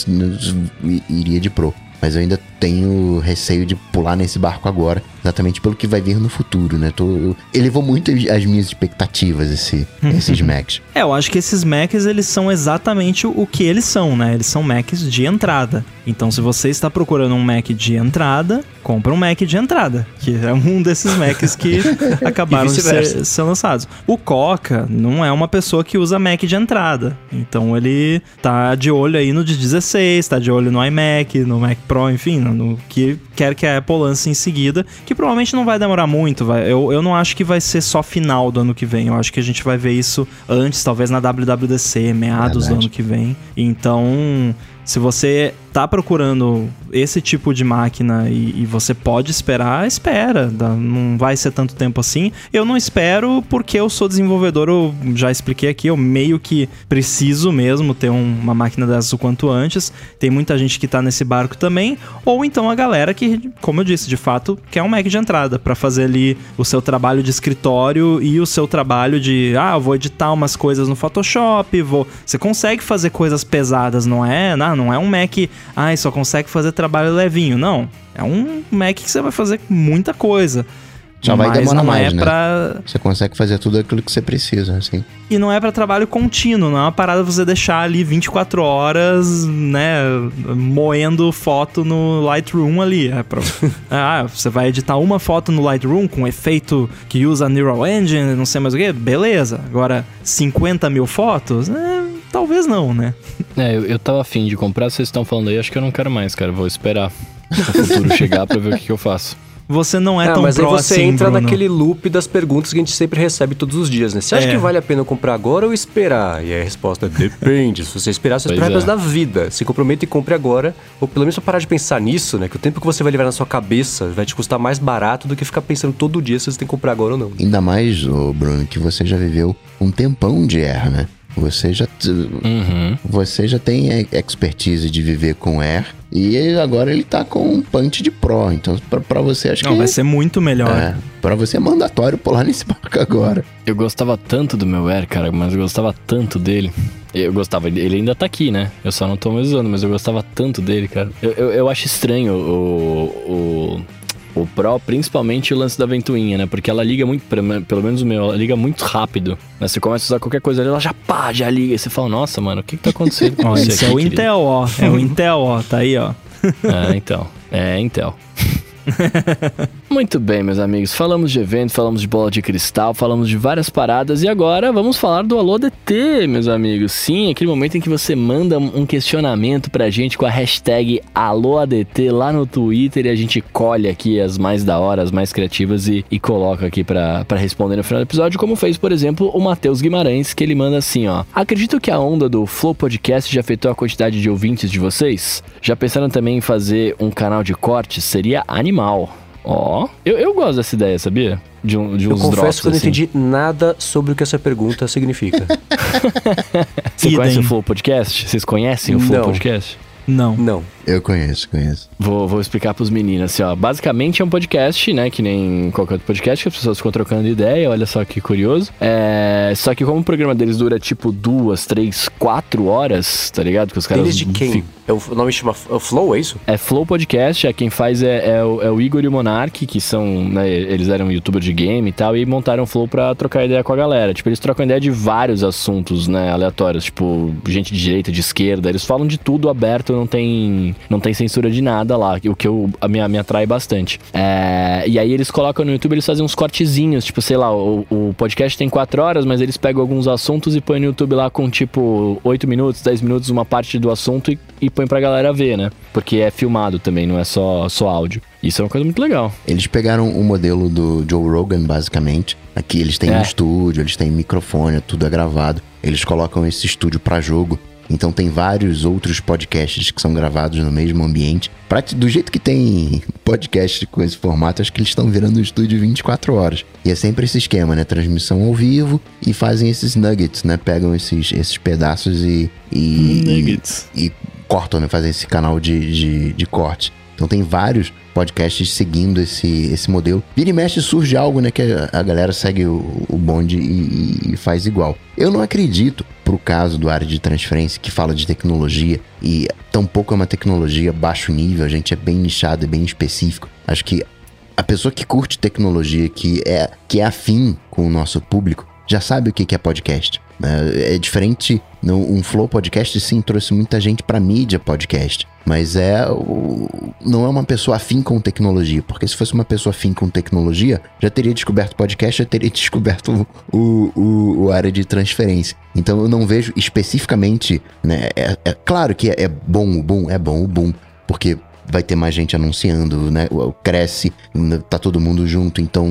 iria de Pro mas eu ainda tenho receio de pular nesse barco agora, exatamente pelo que vai vir no futuro, né? Tô, eu, elevou muito as minhas expectativas esse, esses Macs. É, eu acho que esses Macs, eles são exatamente o que eles são, né? Eles são Macs de entrada. Então, se você está procurando um Mac de entrada, compra um Mac de entrada, que é um desses Macs que acabaram de ser, ser, lançados. O Coca não é uma pessoa que usa Mac de entrada. Então, ele tá de olho aí no de 16, tá de olho no iMac, no Mac Pro, enfim, no que quer que a Apple lance em seguida, que provavelmente não vai demorar muito. Vai, eu, eu não acho que vai ser só final do ano que vem. Eu acho que a gente vai ver isso antes, talvez na WWDC, meados do ano que vem. Então, se você tá procurando esse tipo de máquina e, e, você pode esperar, espera. Não vai ser tanto tempo assim. Eu não espero porque eu sou desenvolvedor, eu já expliquei aqui, eu meio que preciso mesmo ter um, uma máquina dessas o quanto antes. Tem muita gente que tá nesse barco também. Ou então a galera que, como eu disse, de fato, quer um Mac de entrada para fazer ali o seu trabalho de escritório e o seu trabalho de, ah, vou editar umas coisas no Photoshop, vou. Você consegue fazer coisas pesadas, não é? Não, não é um Mac ah, só consegue fazer trabalho levinho. Não. É um Mac que você vai fazer muita coisa. Já vai demorar mais, é né? Pra... Você consegue fazer tudo aquilo que você precisa, assim. E não é para trabalho contínuo, não é uma parada você deixar ali 24 horas, né, moendo foto no Lightroom ali. É pra... ah, você vai editar uma foto no Lightroom com efeito que usa Neural Engine, não sei mais o que, beleza. Agora, 50 mil fotos, é, talvez não, né? É, eu, eu tava afim de comprar, vocês estão falando aí, acho que eu não quero mais, cara. Vou esperar o futuro chegar pra ver o que, que eu faço você não é ah, tão mas aí você assim, entra Bruno. naquele loop das perguntas que a gente sempre recebe todos os dias, né? Você acha é. que vale a pena comprar agora ou esperar? E a resposta é depende. Se você esperar, você espera é. da vida. Se comprometa e compre agora, ou pelo menos parar de pensar nisso, né? Que o tempo que você vai levar na sua cabeça vai te custar mais barato do que ficar pensando todo dia se você tem que comprar agora ou não. Ainda mais, ô Bruno, que você já viveu um tempão de erro, né? Você já, uhum. você já tem expertise de viver com Air e agora ele tá com um punch de Pro. Então, para você, acho Não, que. vai ser muito melhor. É, pra você é mandatório pular nesse barco agora. Eu gostava tanto do meu Air, cara, mas eu gostava tanto dele. Eu gostava, ele ainda tá aqui, né? Eu só não tô mais usando, mas eu gostava tanto dele, cara. Eu, eu, eu acho estranho o, o o Pro, principalmente o lance da ventoinha, né? Porque ela liga muito, pelo menos o meu, ela liga muito rápido. Né? Você começa a usar qualquer coisa ali, ela já pá, já liga. E você fala, nossa, mano, o que que tá acontecendo com você Esse aqui, é o querido? Intel, ó. É o Intel, ó. Tá aí, ó. é, então. É, Intel. Muito bem, meus amigos. Falamos de evento, falamos de bola de cristal, falamos de várias paradas e agora vamos falar do Alô DT, meus amigos. Sim, aquele momento em que você manda um questionamento pra gente com a hashtag AlôADT lá no Twitter e a gente colhe aqui as mais da hora, as mais criativas e, e coloca aqui pra, pra responder no final do episódio, como fez, por exemplo, o Matheus Guimarães, que ele manda assim, ó. Acredito que a onda do Flow Podcast já afetou a quantidade de ouvintes de vocês? Já pensaram também em fazer um canal de cortes? Seria animal. Ó, oh, eu, eu gosto dessa ideia, sabia? De, um, de uns Eu confesso drops, que eu não assim. entendi nada sobre o que essa pergunta significa. Você conhece o Flow Podcast? Vocês conhecem o Flow não. Podcast? Não. Não. Eu conheço, conheço. Vou, vou explicar pros meninos, assim, ó. Basicamente é um podcast, né? Que nem qualquer outro podcast, que as pessoas ficam trocando ideia, olha só que curioso. É... Só que como o programa deles dura, tipo, duas, três, quatro horas, tá ligado? Que os caras... Eles de quem? É o nome chama é o Flow, é isso? É Flow Podcast, é quem faz é, é, o, é o Igor e o Monark, que são, né, eles eram youtubers de game e tal, e montaram o Flow pra trocar ideia com a galera. Tipo, eles trocam ideia de vários assuntos, né, aleatórios, tipo, gente de direita, de esquerda, eles falam de tudo aberto, não tem, não tem censura de nada lá, o que eu, a minha, me atrai bastante. É, e aí eles colocam no YouTube, eles fazem uns cortezinhos, tipo, sei lá, o, o podcast tem quatro horas, mas eles pegam alguns assuntos e põem no YouTube lá com, tipo, oito minutos, dez minutos, uma parte do assunto e, e põe pra galera ver, né? Porque é filmado também, não é só, só áudio. Isso é uma coisa muito legal. Eles pegaram o modelo do Joe Rogan, basicamente. Aqui eles têm é. um estúdio, eles têm microfone, tudo é gravado. Eles colocam esse estúdio para jogo Então tem vários outros podcasts que são gravados no mesmo ambiente. Pra, do jeito que tem podcast com esse formato, acho que eles estão virando um estúdio 24 horas. E é sempre esse esquema, né? Transmissão ao vivo e fazem esses nuggets, né? Pegam esses, esses pedaços e. e Nuggets. E, e cortam, né? Fazem esse canal de, de, de corte. Então tem vários podcasts seguindo esse, esse modelo. Vira e mexe surge algo, né? Que a, a galera segue o, o bonde e, e, faz igual. Eu não acredito, pro caso do área de transferência, que fala de tecnologia, e tampouco é uma tecnologia baixo nível, a gente é bem nichado, é bem específico. Acho que a pessoa que curte tecnologia, que é, que é afim com o nosso público, já sabe o que é podcast. É, é diferente. Um Flow Podcast, sim, trouxe muita gente pra mídia podcast. Mas é. Não é uma pessoa afim com tecnologia. Porque se fosse uma pessoa afim com tecnologia, já teria descoberto podcast, já teria descoberto o, o, o área de transferência. Então eu não vejo especificamente. Né, é, é claro que é, é bom o boom, é bom o boom. Porque vai ter mais gente anunciando, né? Cresce, tá todo mundo junto, então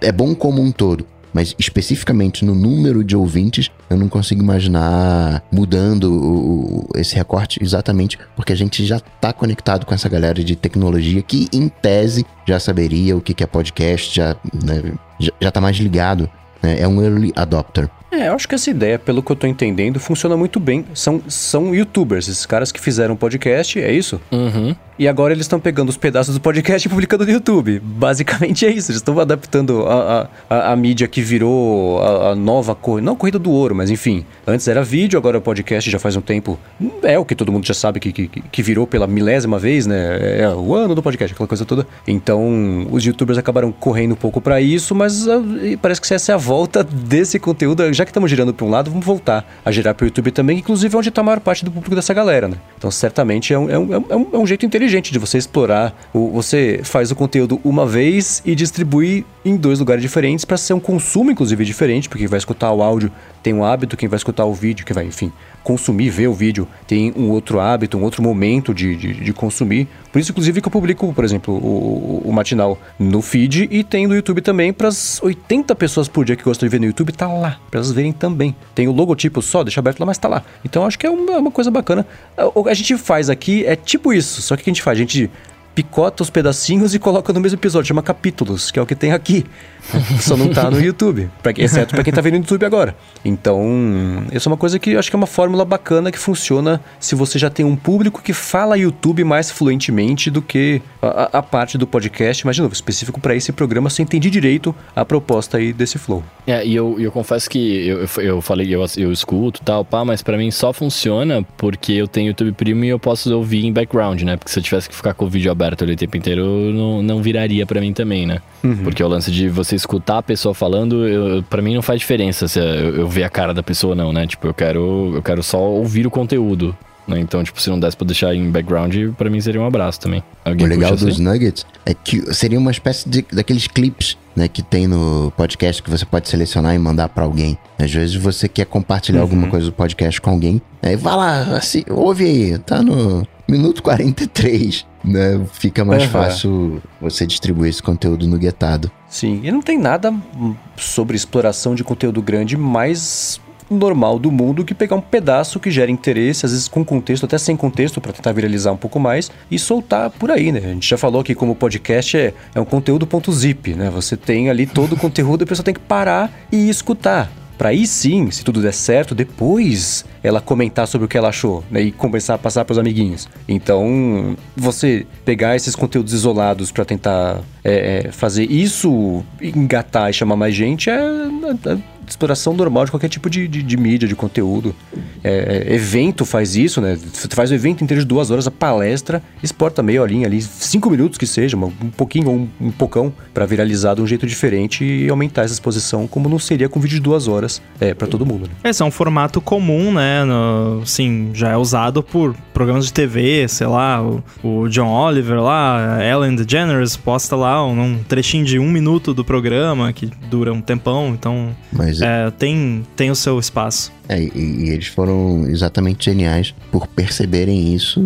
é, é bom como um todo mas especificamente no número de ouvintes, eu não consigo imaginar mudando o, esse recorte exatamente porque a gente já está conectado com essa galera de tecnologia que, em tese, já saberia o que é podcast, já, né, já, já tá mais ligado. Né? É um early adopter. É, eu acho que essa ideia, pelo que eu tô entendendo, funciona muito bem. São, são youtubers, esses caras que fizeram podcast, é isso? Uhum. E agora eles estão pegando os pedaços do podcast e publicando no YouTube. Basicamente é isso. Eles estão adaptando a, a, a, mídia que virou a, a nova corrida. Não a corrida do ouro, mas enfim. Antes era vídeo, agora o podcast já faz um tempo. É o que todo mundo já sabe que, que, que virou pela milésima vez, né? É o ano do podcast, aquela coisa toda. Então, os youtubers acabaram correndo um pouco para isso, mas uh, parece que essa é a volta desse conteúdo. Já que estamos girando para um lado, vamos voltar a girar para o YouTube também, inclusive é onde está a maior parte do público dessa galera, né? Então, certamente é um, é um, é um, é um jeito inteligente de você explorar. O, você faz o conteúdo uma vez e distribui em dois lugares diferentes para ser um consumo, inclusive, diferente, porque vai escutar o áudio tem um hábito, quem vai escutar o vídeo, que vai, enfim, consumir, ver o vídeo, tem um outro hábito, um outro momento de, de, de consumir. Por isso, inclusive, que eu publico, por exemplo, o, o matinal no feed e tem no YouTube também para as 80 pessoas por dia que gostam de ver no YouTube, tá lá, para elas verem também. Tem o logotipo só, deixa aberto lá, mas tá lá. Então acho que é uma, uma coisa bacana. O que a gente faz aqui é tipo isso, só que o que a gente faz? A gente picota os pedacinhos e coloca no mesmo episódio, chama capítulos, que é o que tem aqui. Só não tá no YouTube, pra, exceto para quem tá vendo no YouTube agora. Então, isso é uma coisa que eu acho que é uma fórmula bacana que funciona se você já tem um público que fala YouTube mais fluentemente do que a, a parte do podcast, mas de novo, específico para esse programa, se eu entendi direito a proposta aí desse flow. É, e eu, eu confesso que eu, eu, eu falei, eu, eu escuto tal, pá, mas para mim só funciona porque eu tenho YouTube Premium e eu posso ouvir em background, né? Porque se eu tivesse que ficar com o vídeo aberto ali o tempo inteiro, não, não viraria para mim também, né? Uhum. Porque o lance de você escutar a pessoa falando, pra mim não faz diferença se eu, eu ver a cara da pessoa não, né? Tipo, eu quero, eu quero só ouvir o conteúdo. Né? Então, tipo, se não desse pra deixar em background, para mim seria um abraço também. Alguém o legal dos assim? nuggets é que seria uma espécie de, daqueles clips né, que tem no podcast que você pode selecionar e mandar para alguém. Às vezes você quer compartilhar uhum. alguma coisa do podcast com alguém, aí vai lá, assim, ouve aí, tá no minuto 43 né, fica mais uhum. fácil você distribuir esse conteúdo no guetado. Sim, e não tem nada sobre exploração de conteúdo grande mais normal do mundo que pegar um pedaço que gera interesse, às vezes com contexto, até sem contexto, para tentar viralizar um pouco mais e soltar por aí, né? A gente já falou que como podcast é, é um conteúdo ponto .zip, né? Você tem ali todo o conteúdo e a pessoa tem que parar e escutar. Para aí sim, se tudo der certo, depois ela comentar sobre o que ela achou, né? E começar a passar para os amiguinhos. Então, você pegar esses conteúdos isolados para tentar é, é, fazer isso engatar e chamar mais gente é, é exploração normal de qualquer tipo de, de, de mídia, de conteúdo. É, é evento faz isso, né? Você faz o evento inteiro de duas horas, a palestra, exporta meia horinha ali, cinco minutos que seja, um pouquinho ou um, um pocão, para viralizar de um jeito diferente e aumentar essa exposição, como não seria com vídeo de duas horas é, para todo mundo. Né? Esse é um formato comum, né? No, sim, já é usado por programas de TV, sei lá, o, o John Oliver lá, Ellen DeGeneres posta lá um, um trechinho de um minuto do programa que dura um tempão, então. Mas é, tem, tem o seu espaço. É, e, e eles foram exatamente geniais por perceberem isso,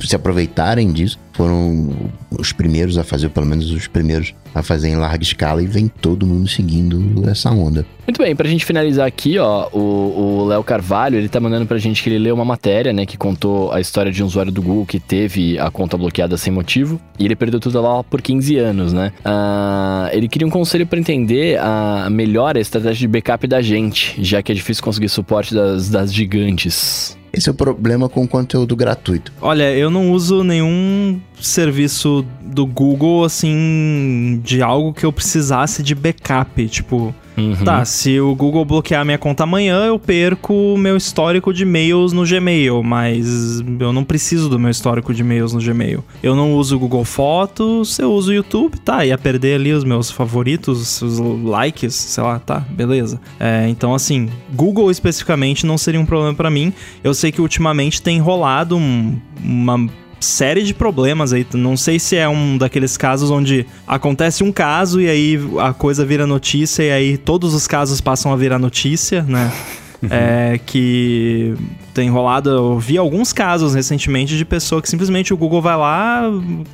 se aproveitarem disso. Foram os primeiros a fazer, pelo menos os primeiros a fazer em larga escala, e vem todo mundo seguindo essa onda. Muito bem, pra gente finalizar aqui, ó, o Léo Carvalho, ele tá mandando pra gente que ele leu uma matéria, né, que contou a história de um usuário do Google que teve a conta bloqueada sem motivo, e ele perdeu tudo lá por 15 anos, né? Ah, ele queria um conselho pra entender a melhor estratégia de backup da gente, já que é difícil conseguir das, das gigantes. Esse é o problema com o conteúdo gratuito. Olha, eu não uso nenhum serviço do Google, assim, de algo que eu precisasse de backup. Tipo, Uhum. tá, se o Google bloquear minha conta amanhã, eu perco meu histórico de e-mails no Gmail, mas eu não preciso do meu histórico de e-mails no Gmail. Eu não uso o Google Fotos, eu uso o YouTube, tá, ia perder ali os meus favoritos, os likes, sei lá, tá, beleza. É, então, assim, Google especificamente não seria um problema pra mim. Eu sei que ultimamente tem rolado um- uma série de problemas aí. Não sei se é um daqueles casos onde acontece um caso e aí a coisa vira notícia e aí todos os casos passam a virar notícia, né? É que tem rolado, eu vi alguns casos recentemente de pessoa que simplesmente o Google vai lá,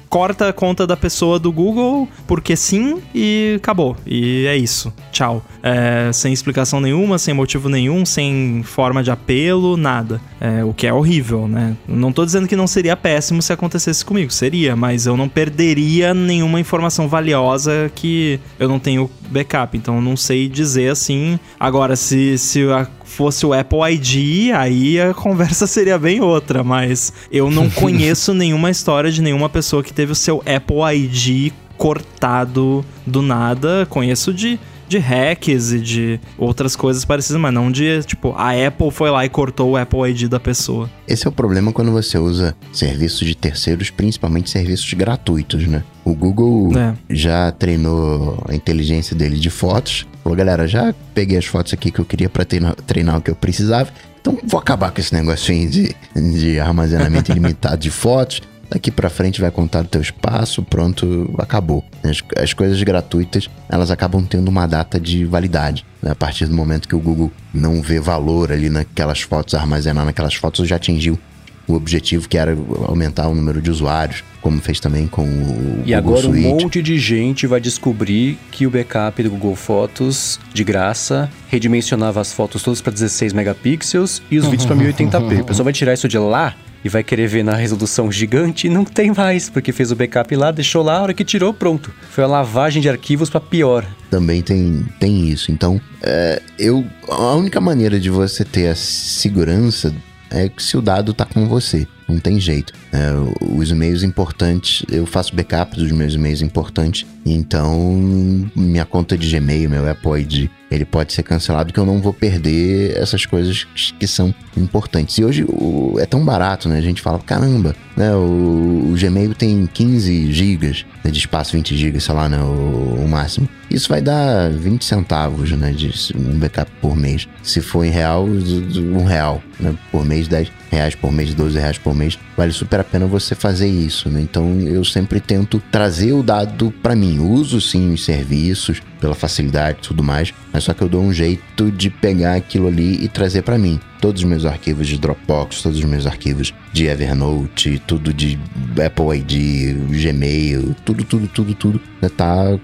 corta a conta da pessoa do Google porque sim e acabou. E é isso. Tchau. É, sem explicação nenhuma, sem motivo nenhum, sem forma de apelo, nada. É, o que é horrível, né? Não tô dizendo que não seria péssimo se acontecesse comigo, seria, mas eu não perderia nenhuma informação valiosa que eu não tenho backup, então eu não sei dizer assim. Agora, se, se a- fosse o Apple ID, aí a conversa seria bem outra, mas eu não conheço nenhuma história de nenhuma pessoa que teve o seu Apple ID cortado do nada. Conheço de de hacks e de outras coisas parecidas, mas não de, tipo, a Apple foi lá e cortou o Apple ID da pessoa. Esse é o problema quando você usa serviços de terceiros, principalmente serviços gratuitos, né? O Google É. já treinou a inteligência dele de fotos. Falou, galera, já peguei as fotos aqui que eu queria pra treinar, treinar o que eu precisava. Então vou acabar com esse negocinho de, de armazenamento ilimitado de fotos. Daqui pra frente vai contar o teu espaço, pronto, acabou. As, as coisas gratuitas, elas acabam tendo uma data de validade. né? A partir do momento que o Google não vê valor ali naquelas fotos, armazenar naquelas fotos, já atingiu o objetivo que era aumentar o número de usuários, como fez também com o E Google agora um Suite. monte de gente vai descobrir que o backup do Google Fotos, de graça, redimensionava as fotos todas para 16 megapixels e os vídeos para 1080p. O pessoal vai tirar isso de lá e vai querer ver na resolução gigante e não tem mais, porque fez o backup lá, deixou lá, a hora que tirou, pronto. Foi uma lavagem de arquivos para pior. também tem, tem isso. Então, é, eu a única maneira de você ter a segurança é se o dado tá com você. Não tem jeito. É, os e-mails importantes, eu faço backup dos meus e-mails importantes. Então, minha conta de Gmail, meu Apple ID, ele pode ser cancelado que eu não vou perder essas coisas que são importantes. E hoje o- é tão barato, né? A gente fala, caramba, né? O, o Gmail tem 15 gigas né, de espaço, 20 gigas, sei lá, né? O, o máximo. Isso vai dar 20 centavos, né? De um backup por mês. Se for em real, um real, né? Por mês, 10 reais por mês, 12 reais por mês. Vale super a pena você fazer isso, né? Então eu sempre tento trazer o dado para mim. Uso sim os serviços pela facilidade e tudo mais, mas só que eu dou um jeito de pegar aquilo ali e trazer para mim. Todos os meus arquivos de Dropbox, todos os meus arquivos de Evernote, tudo de Apple ID, Gmail, tudo, tudo, tudo, tudo, né, tá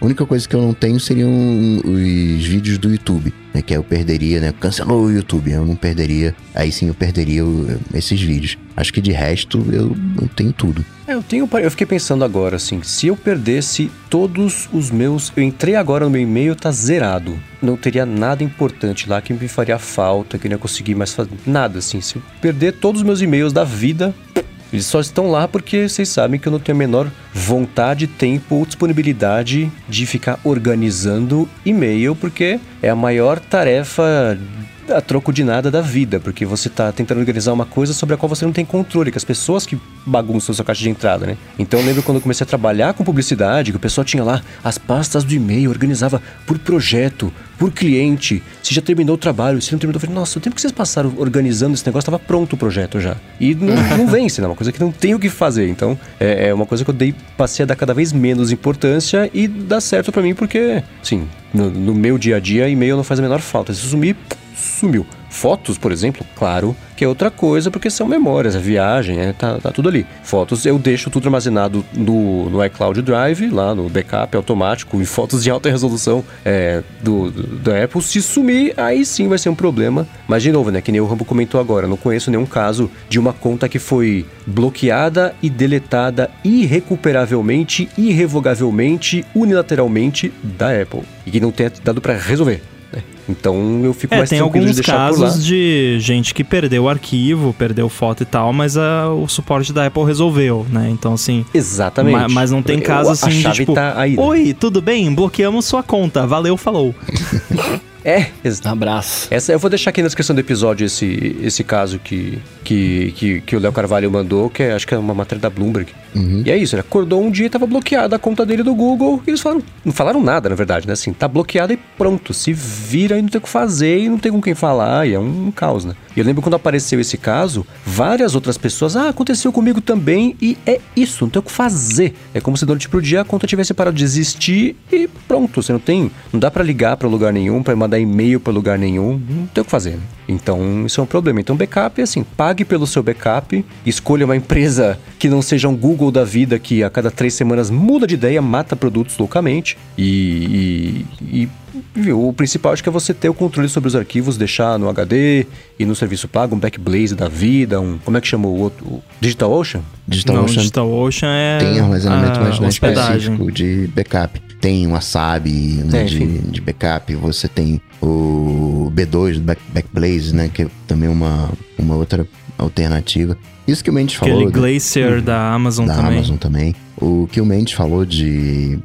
a única coisa que eu não tenho seriam os vídeos do YouTube, né? Que eu perderia, né? Cancelou o YouTube, eu não perderia. Aí sim eu perderia esses vídeos. Acho que de resto eu, tenho tudo. É, eu tenho, eu fiquei pensando agora assim, se eu perdesse todos os meus, eu entrei agora no meu e-mail, tá zerado. Não teria nada importante lá que me faria falta, que eu não ia conseguir mais fazer nada assim. Se eu perder todos os meus e-mails da vida, eles só estão lá porque vocês sabem que eu não tenho a menor vontade, tempo ou disponibilidade de ficar organizando e-mail, porque é a maior tarefa a troco de nada da vida, porque você tá tentando organizar uma coisa sobre a qual você não tem controle, que as pessoas que bagunçam sua caixa de entrada, né? Então eu lembro quando eu comecei a trabalhar com publicidade, que o pessoal tinha lá as pastas do e-mail, organizava por projeto, por cliente, se já terminou o trabalho, se não terminou, eu falei, nossa, o tempo que vocês passaram organizando esse negócio, estava pronto o projeto já. E não, não vence, né? É uma coisa que não tem o que fazer. Então, é, é uma coisa que eu dei, passei a dar cada vez menos importância e dá certo pra mim, porque, sim, no, no meu dia a dia, e-mail não faz a menor falta. Se sumir, sumiu. Fotos, por exemplo, claro que é outra coisa, porque são memórias, a viagem, é, tá, tá tudo ali. Fotos eu deixo tudo armazenado no, no iCloud Drive, lá no backup automático, em fotos de alta resolução é, do, do, da Apple. Se sumir, aí sim vai ser um problema. Mas de novo, né, que nem o Rambo comentou agora, não conheço nenhum caso de uma conta que foi bloqueada e deletada irrecuperavelmente, irrevogavelmente, unilateralmente da Apple. E que não tenha dado para resolver. Então eu fico É, mais tem tranquilo de alguns deixar por lá. casos de gente que perdeu o arquivo, perdeu foto e tal, mas ah, o suporte da Apple resolveu, né? Então, assim. Exatamente. ma- mas não tem Eu- caso assim a de chave tipo, tá aí. né? Oi, tudo bem? Bloqueamos sua conta. Valeu, falou. É, exato. Abraço. Essa, eu vou deixar aqui na descrição do episódio esse, esse caso que, que, que, que o Léo Carvalho mandou, que é, acho que é uma matéria da Bloomberg. E é isso, ele acordou um dia e tava bloqueada a conta dele do Google. E eles falaram, não falaram nada, na verdade, né? Assim, tá bloqueada e pronto. Se vira e não tem o que fazer e não tem com quem falar. E é um, caos, né? E eu lembro quando apareceu esse caso, várias outras pessoas, ah, aconteceu comigo também. E é isso, não tem o que fazer. É como se durante pro dia a conta tivesse parado de existir e pronto. Você não tem, não dá pra ligar pra lugar nenhum, pra mandar e-mail pra lugar nenhum. Não tem o que fazer, né? Então, isso é um problema. Então, backup é assim, pague pelo seu backup, escolha uma empresa que não seja um Google da vida que a cada três semanas muda de ideia, mata produtos loucamente e, e, e, viu, o principal acho que é você ter o controle sobre os arquivos, deixar no HD e no serviço pago, um Backblaze da vida, um, como é que chama o outro? DigitalOcean? DigitalOcean é. tem armazenamento a mais, mais específico de backup. Tem o Wasabi né, É, de, de backup, você tem o B2 do Back, Backblaze, né, que é também uma, uma outra alternativa. Isso que o Mendes falou Aquele do- Glacier da Amazon da também. Amazon também. O que o Mendes falou de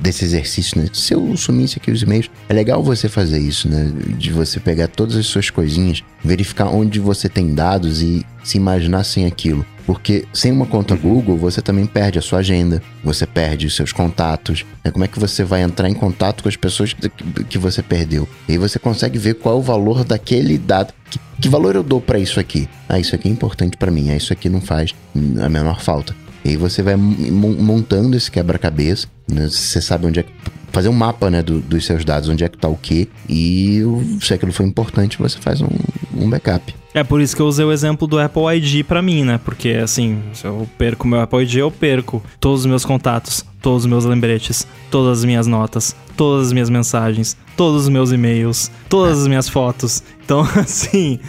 desse exercício, né? Se eu sumisse aqui os e-mails, é legal você fazer isso, né? De você pegar todas as suas coisinhas, verificar onde você tem dados e se imaginar sem aquilo. Porque sem uma conta Google, você também perde a sua agenda, você perde os seus contatos. né? Como é que você vai entrar em contato com as pessoas que, que você perdeu? E aí você consegue ver qual é o valor daquele dado. Que, que valor eu dou pra isso aqui? Ah, isso aqui é importante pra mim. Ah, isso aqui não faz a menor falta. E aí você vai mon- montando esse quebra-cabeça, né? Você sabe onde é que. Fazer um mapa, né, do- dos seus dados, onde é que tá o quê. E se aquilo for importante, você faz um, um backup. É por isso que eu usei o exemplo do Apple ID pra mim, né? Porque assim, se eu perco meu Apple ID, eu perco todos os meus contatos, todos os meus lembretes, todas as minhas notas, todas as minhas mensagens, todos os meus e-mails, todas as minhas fotos. Então, assim,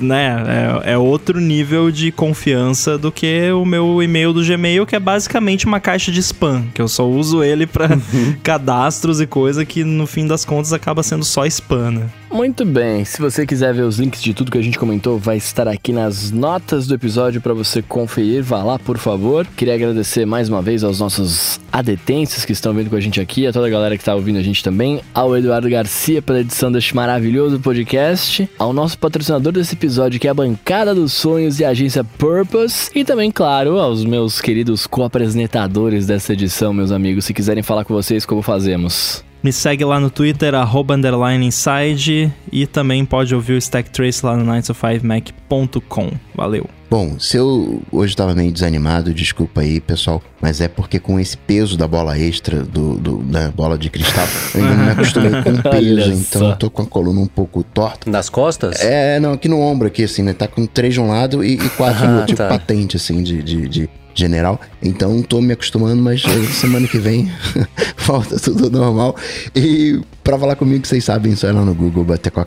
né? É, é outro nível de confiança do que o meu e-mail do Gmail, que é basicamente uma caixa de spam, que eu só uso ele pra cadastros e coisa que no fim das contas acaba sendo só spam, né? Muito bem, se você quiser ver os links de tudo que a gente comentou, vai estar aqui nas notas do episódio para você conferir. Vá lá, por favor. Queria agradecer mais uma vez aos nossos adetenses que estão vindo com a gente aqui, a toda a galera que está ouvindo a gente também, ao Eduardo Garcia pela edição deste maravilhoso podcast, ao nosso patrocinador desse episódio, que é a Bancada dos Sonhos e a agência Purpose, e também, claro, aos meus queridos co-apresentadores dessa edição, meus amigos. Se quiserem falar com vocês, como fazemos? Me segue lá no Twitter, arroba underline inside, e também pode ouvir o Stack Trace lá no 9to5mac.com. Valeu. Bom, se eu hoje estava meio desanimado, desculpa aí, pessoal, mas é porque com esse peso da bola extra, do, do- da bola de cristal, eu ainda não me acostumei com o peso, então eu tô com a coluna um pouco torta. Nas costas? É, não, aqui no ombro, aqui, assim, né? Tá com três de um lado e, e quatro no Ah, outro, tipo tá. patente, assim, de, de, de general. Então tô me acostumando, mas semana que vem volta tudo normal. E pra falar comigo, vocês sabem, só ir lá no Google, bater com a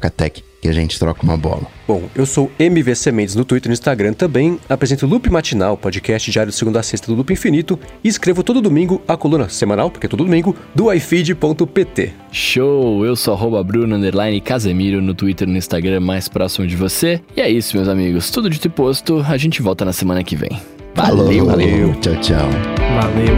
Que a gente troca uma bola. Bom, eu sou MVC Mendes no Twitter e no Instagram também. Apresento o Loop Matinal, podcast diário de segunda a sexta do Loop Infinito. E escrevo todo domingo a coluna semanal, porque é todo domingo, do iFeed.pt. Show! Eu sou arroba Bruno Underline Casemiro no Twitter e no Instagram mais próximo de você. E é isso, meus amigos. Tudo dito e posto, a gente volta na semana que vem. Valeu! Valeu. Tchau, tchau. Valeu.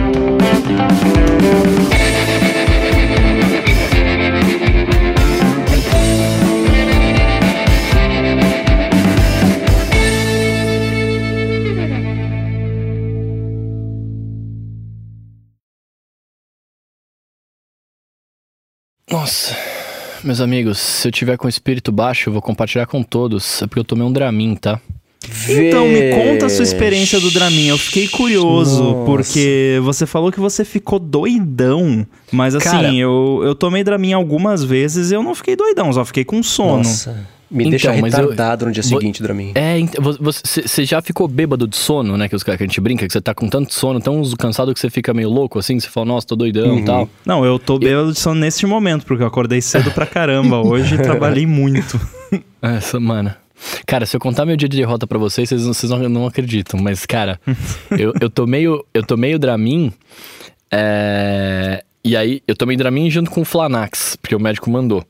Nossa, meus amigos, se eu tiver com espírito baixo, eu vou compartilhar com todos. É porque eu tomei um Dramin, tá? Então, me conta a sua experiência do Dramin. Eu fiquei curioso, Nossa. porque você falou que você ficou doidão. Mas assim, Cara- eu, eu tomei Dramin algumas vezes e eu não fiquei doidão, só fiquei com sono. Nossa. Me Então, deixa mas eu- retardado no dia seguinte, Dramin. É, ent- vo- você você já ficou bêbado de sono, né? Que, os, que a gente brinca, que você tá com tanto sono, tão cansado que você fica meio louco, assim, que você fala, nossa, tô doidão e tal. Não, eu tô bêbado de sono nesse momento, porque eu acordei cedo pra caramba hoje e trabalhei muito. Essa, mano. Cara, se eu contar meu dia de derrota pra vocês, vocês, não- vocês não, não acreditam. Mas, cara, eu, eu tomei o, eu tomei o Dramin. é, E aí, eu tomei Dramin junto com o Flanax, porque o médico mandou.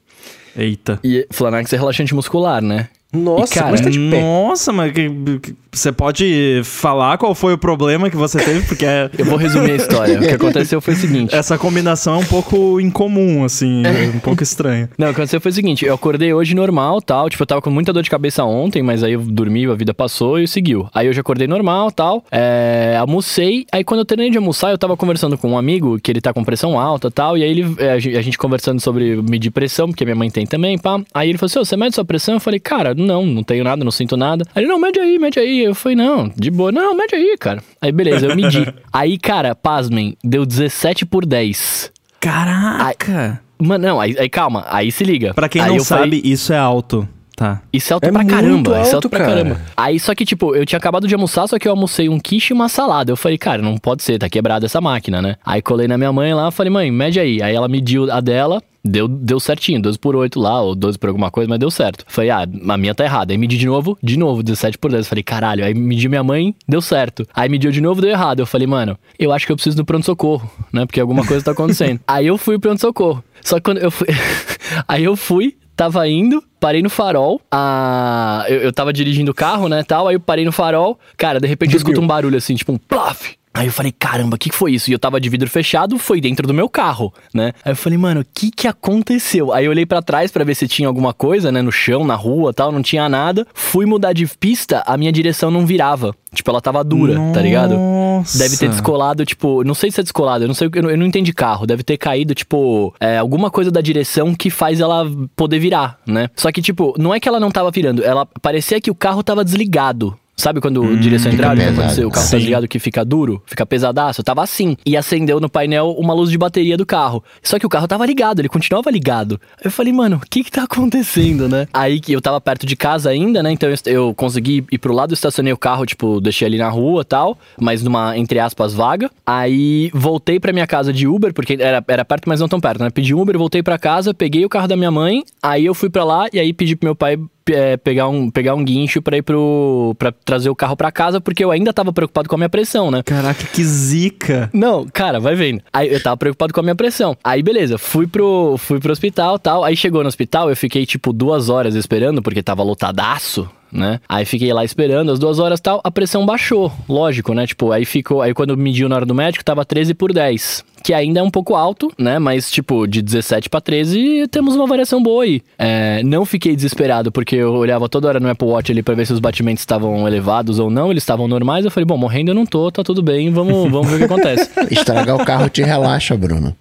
Eita. E Flanax é relaxante muscular, né? Nossa, E, cara, mas tá de pé. Nossa, mas que- que- você pode falar qual foi o problema que você teve? Porque é- Eu vou resumir a história. o que aconteceu foi o seguinte. essa combinação é um pouco incomum, assim, é um pouco estranha. Não, o que aconteceu foi o seguinte, eu acordei hoje normal, tal, tipo, eu tava com muita dor de cabeça ontem, mas aí eu dormi, a vida passou e seguiu. Aí hoje eu acordei normal, tal, é, almocei, aí quando eu terminei de almoçar, eu tava conversando com um amigo, que ele tá com pressão alta, tal, e aí ele, é, a gen- a gente conversando sobre medir pressão, porque minha mãe tem também, pá. Aí ele falou assim, "Ô, você mede sua pressão? Eu falei, cara, não, não tenho nada, não sinto nada. Aí ele, não, mede aí, mede aí. Eu falei, não, de boa, não, mede aí, cara. Aí beleza, eu medi. aí, cara, pasmem, deu 17 por 10. Caraca! Mano, não, aí, aí calma, aí se liga. Pra quem Aí não eu falei- sabe, isso é alto. Tá. Isso é alto É pra caramba. isso é alto, alto pra cara. caramba. Aí, só que, tipo, eu tinha acabado de almoçar, só que eu almocei um quiche e uma salada. Eu falei, cara, não pode ser, tá quebrada essa máquina, né? Aí colei na minha mãe lá, falei, mãe, mede aí. Aí ela mediu a dela. Deu, deu certinho, 12 por 8 lá, ou 12 por alguma coisa, mas deu certo. Falei, ah, a minha tá errada. Aí medi de novo, de novo, 17 por 10. Falei, caralho. Aí medi minha mãe, deu certo. Aí mediu de novo, deu errado. Eu falei, mano, eu acho que eu preciso do pronto-socorro, né? Porque alguma coisa tá acontecendo. aí eu fui pro pronto-socorro. Só que quando eu fui. aí eu fui, tava indo, parei no farol. A... Eu, eu tava dirigindo o carro, né, tal. Aí eu parei no farol. Cara, de repente eu escuto um barulho assim, tipo um plaf. Aí eu falei, caramba, o que, que foi isso? E eu tava de vidro fechado, foi dentro do meu carro, né? Aí eu falei, mano, o que que aconteceu? Aí eu olhei pra trás pra ver se tinha alguma coisa, né, no chão, na rua tal, não tinha nada. Fui mudar de pista, a minha direção não virava. Tipo, ela tava dura, tá ligado? Nossa. Deve ter descolado, tipo, não sei se é descolado, eu não sei, eu não, eu não entendi carro. Deve ter caído, tipo, é, alguma coisa da direção que faz ela poder virar, né? Só que, tipo, não é que ela não tava virando, ela parecia que o carro tava desligado. Sabe quando direção hidráulica, quando você- o carro Sim. tá desligado que fica duro, fica pesadaço? Tava assim. E acendeu no painel uma luz de bateria do carro. Só que o carro tava ligado, ele continuava ligado. Eu falei, mano, o que que tá acontecendo, né? Aí que eu tava perto de casa ainda, né? Então eu, eu consegui ir pro lado, estacionei o carro, tipo, deixei ali na rua e tal, mas numa, entre aspas, vaga. Aí voltei pra minha casa de Uber, porque era, era perto, mas não tão perto, né? Pedi um Uber, voltei pra casa, peguei o carro da minha mãe, aí eu fui pra lá e aí pedi pro meu pai é, pegar, um, pegar um guincho pra ir pro. pra trazer o carro pra casa, porque eu ainda tava preocupado com a minha pressão, né? Caraca, que zica. Não, cara, vai vendo. Aí eu tava preocupado com a minha pressão. Aí, beleza, fui pro, fui pro hospital tal. Aí chegou no hospital, eu fiquei tipo duas horas esperando, porque tava lotadaço. Né? Aí fiquei lá esperando as duas horas tal, a pressão baixou, lógico, né? Tipo, aí ficou. Aí quando mediu na hora do médico, tava 13 por 10. Que ainda é um pouco alto, né? Mas, tipo, de 17 pra 13, temos uma variação boa aí. É, não fiquei desesperado, porque eu olhava toda hora no Apple Watch ali pra ver se os batimentos estavam elevados ou não. Eles estavam normais. Eu falei, bom, morrendo eu não tô, tá tudo bem, vamos, vamos ver o que acontece. Estragar o carro te relaxa, Bruno.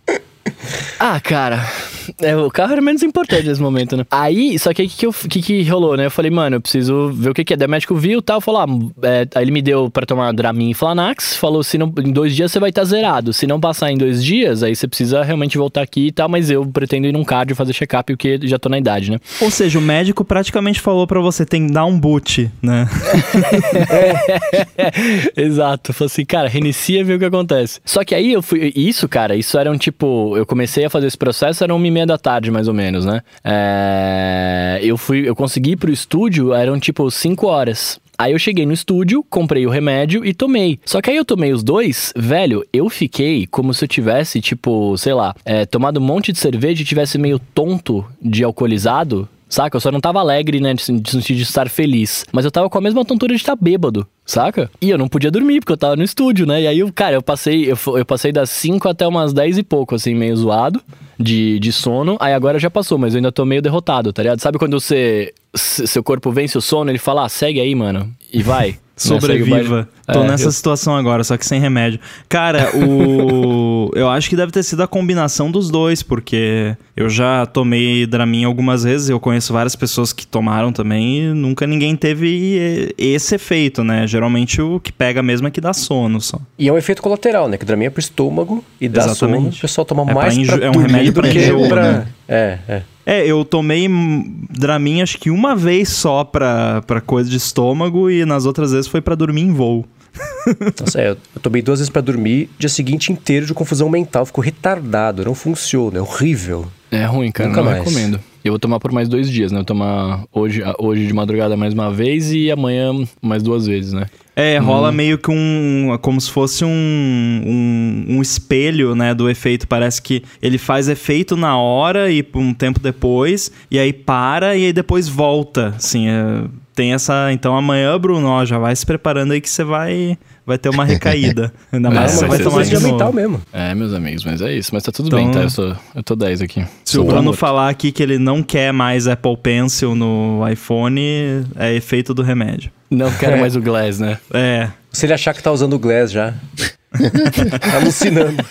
Ah, cara, é, o carro era menos importante nesse momento, né? Aí, só que aí o que, que, eu- que, que rolou, né? Eu falei, mano, eu preciso ver o que, que é. Daí o médico viu e tal, falou, ah, é, aí ele me deu pra tomar Dramin e Flanax, falou, se não, em dois dias você vai estar zerado. Se não passar em dois dias, aí você precisa realmente voltar aqui e tal, mas eu pretendo ir num cardio fazer check-up, porque já tô na idade, né? Ou seja, o médico praticamente falou pra você, tem que dar um boot, né? Exato. Falei assim, cara, reinicia e vê o que acontece. Só que aí eu fui. Isso, cara, isso era um tipo. Eu comecei a fazer esse processo, era uma e meia da tarde, mais ou menos, né? É, eu fui. Eu consegui ir pro estúdio, eram tipo 5 horas. Aí eu cheguei no estúdio, comprei o remédio e tomei. Só que aí eu tomei os dois, velho, eu fiquei como se eu tivesse, tipo, sei lá, é, tomado um monte de cerveja e tivesse meio tonto de alcoolizado. Saca? Eu só não tava alegre, né? De sen- de sentido de estar feliz. Mas eu tava com a mesma tontura de estar bêbado, saca? E eu não podia dormir, porque eu tava no estúdio, né? E aí, eu, cara, eu passei, eu, eu passei das 5 até umas 10 e pouco, assim, meio zoado de, de sono. Aí agora já passou, mas eu ainda tô meio derrotado, tá ligado? Sabe quando você. Seu corpo vence o sono, ele fala, ah, segue aí, mano. E vai. Né? O. Sobreviva. Tô É, nessa eu- situação agora, só que sem remédio. Cara, o. eu acho que deve ter sido a combinação dos dois, porque eu já tomei Dramin algumas vezes, eu conheço várias pessoas que tomaram também e nunca ninguém teve esse efeito, né? Geralmente o que pega mesmo é que dá sono só. E é um efeito colateral, né? Que Dramin é pro estômago e dá Exatamente. sono. O pessoal toma É pra mais enjo- pra é um dormir remédio pra que enjoo, pra... né? É, é. É, eu tomei Dramin acho que uma vez só pra, pra coisa de estômago e nas outras vezes foi pra dormir em voo. Nossa, é, eu tomei duas vezes pra dormir, dia seguinte inteiro de confusão mental, ficou retardado, não funciona, é horrível. É ruim, cara, Nunca não mais. recomendo. Eu vou tomar por mais dois dias, né? Eu vou tomar hoje, hoje de madrugada mais uma vez e amanhã mais duas vezes, né? É, rola meio que um. como se fosse um, um, um espelho, né, do efeito. Parece que ele faz efeito na hora e um tempo depois, e aí para e aí depois volta. Assim, é, tem essa. Então amanhã, Bruno, ó, já vai se preparando aí que você vai, vai ter uma recaída. Ainda É, mais se você vai tomar de mental mesmo. É, meus amigos, mas é isso. Mas tá tudo Então- bem, tá? Eu, sou, eu tô 10 aqui. Se o Bruno falar aqui que ele não quer mais Apple Pencil no iPhone, é efeito do remédio. Não quero É. mais o Glass, né? É. Se ele achar que tá usando o Glass já. Alucinando.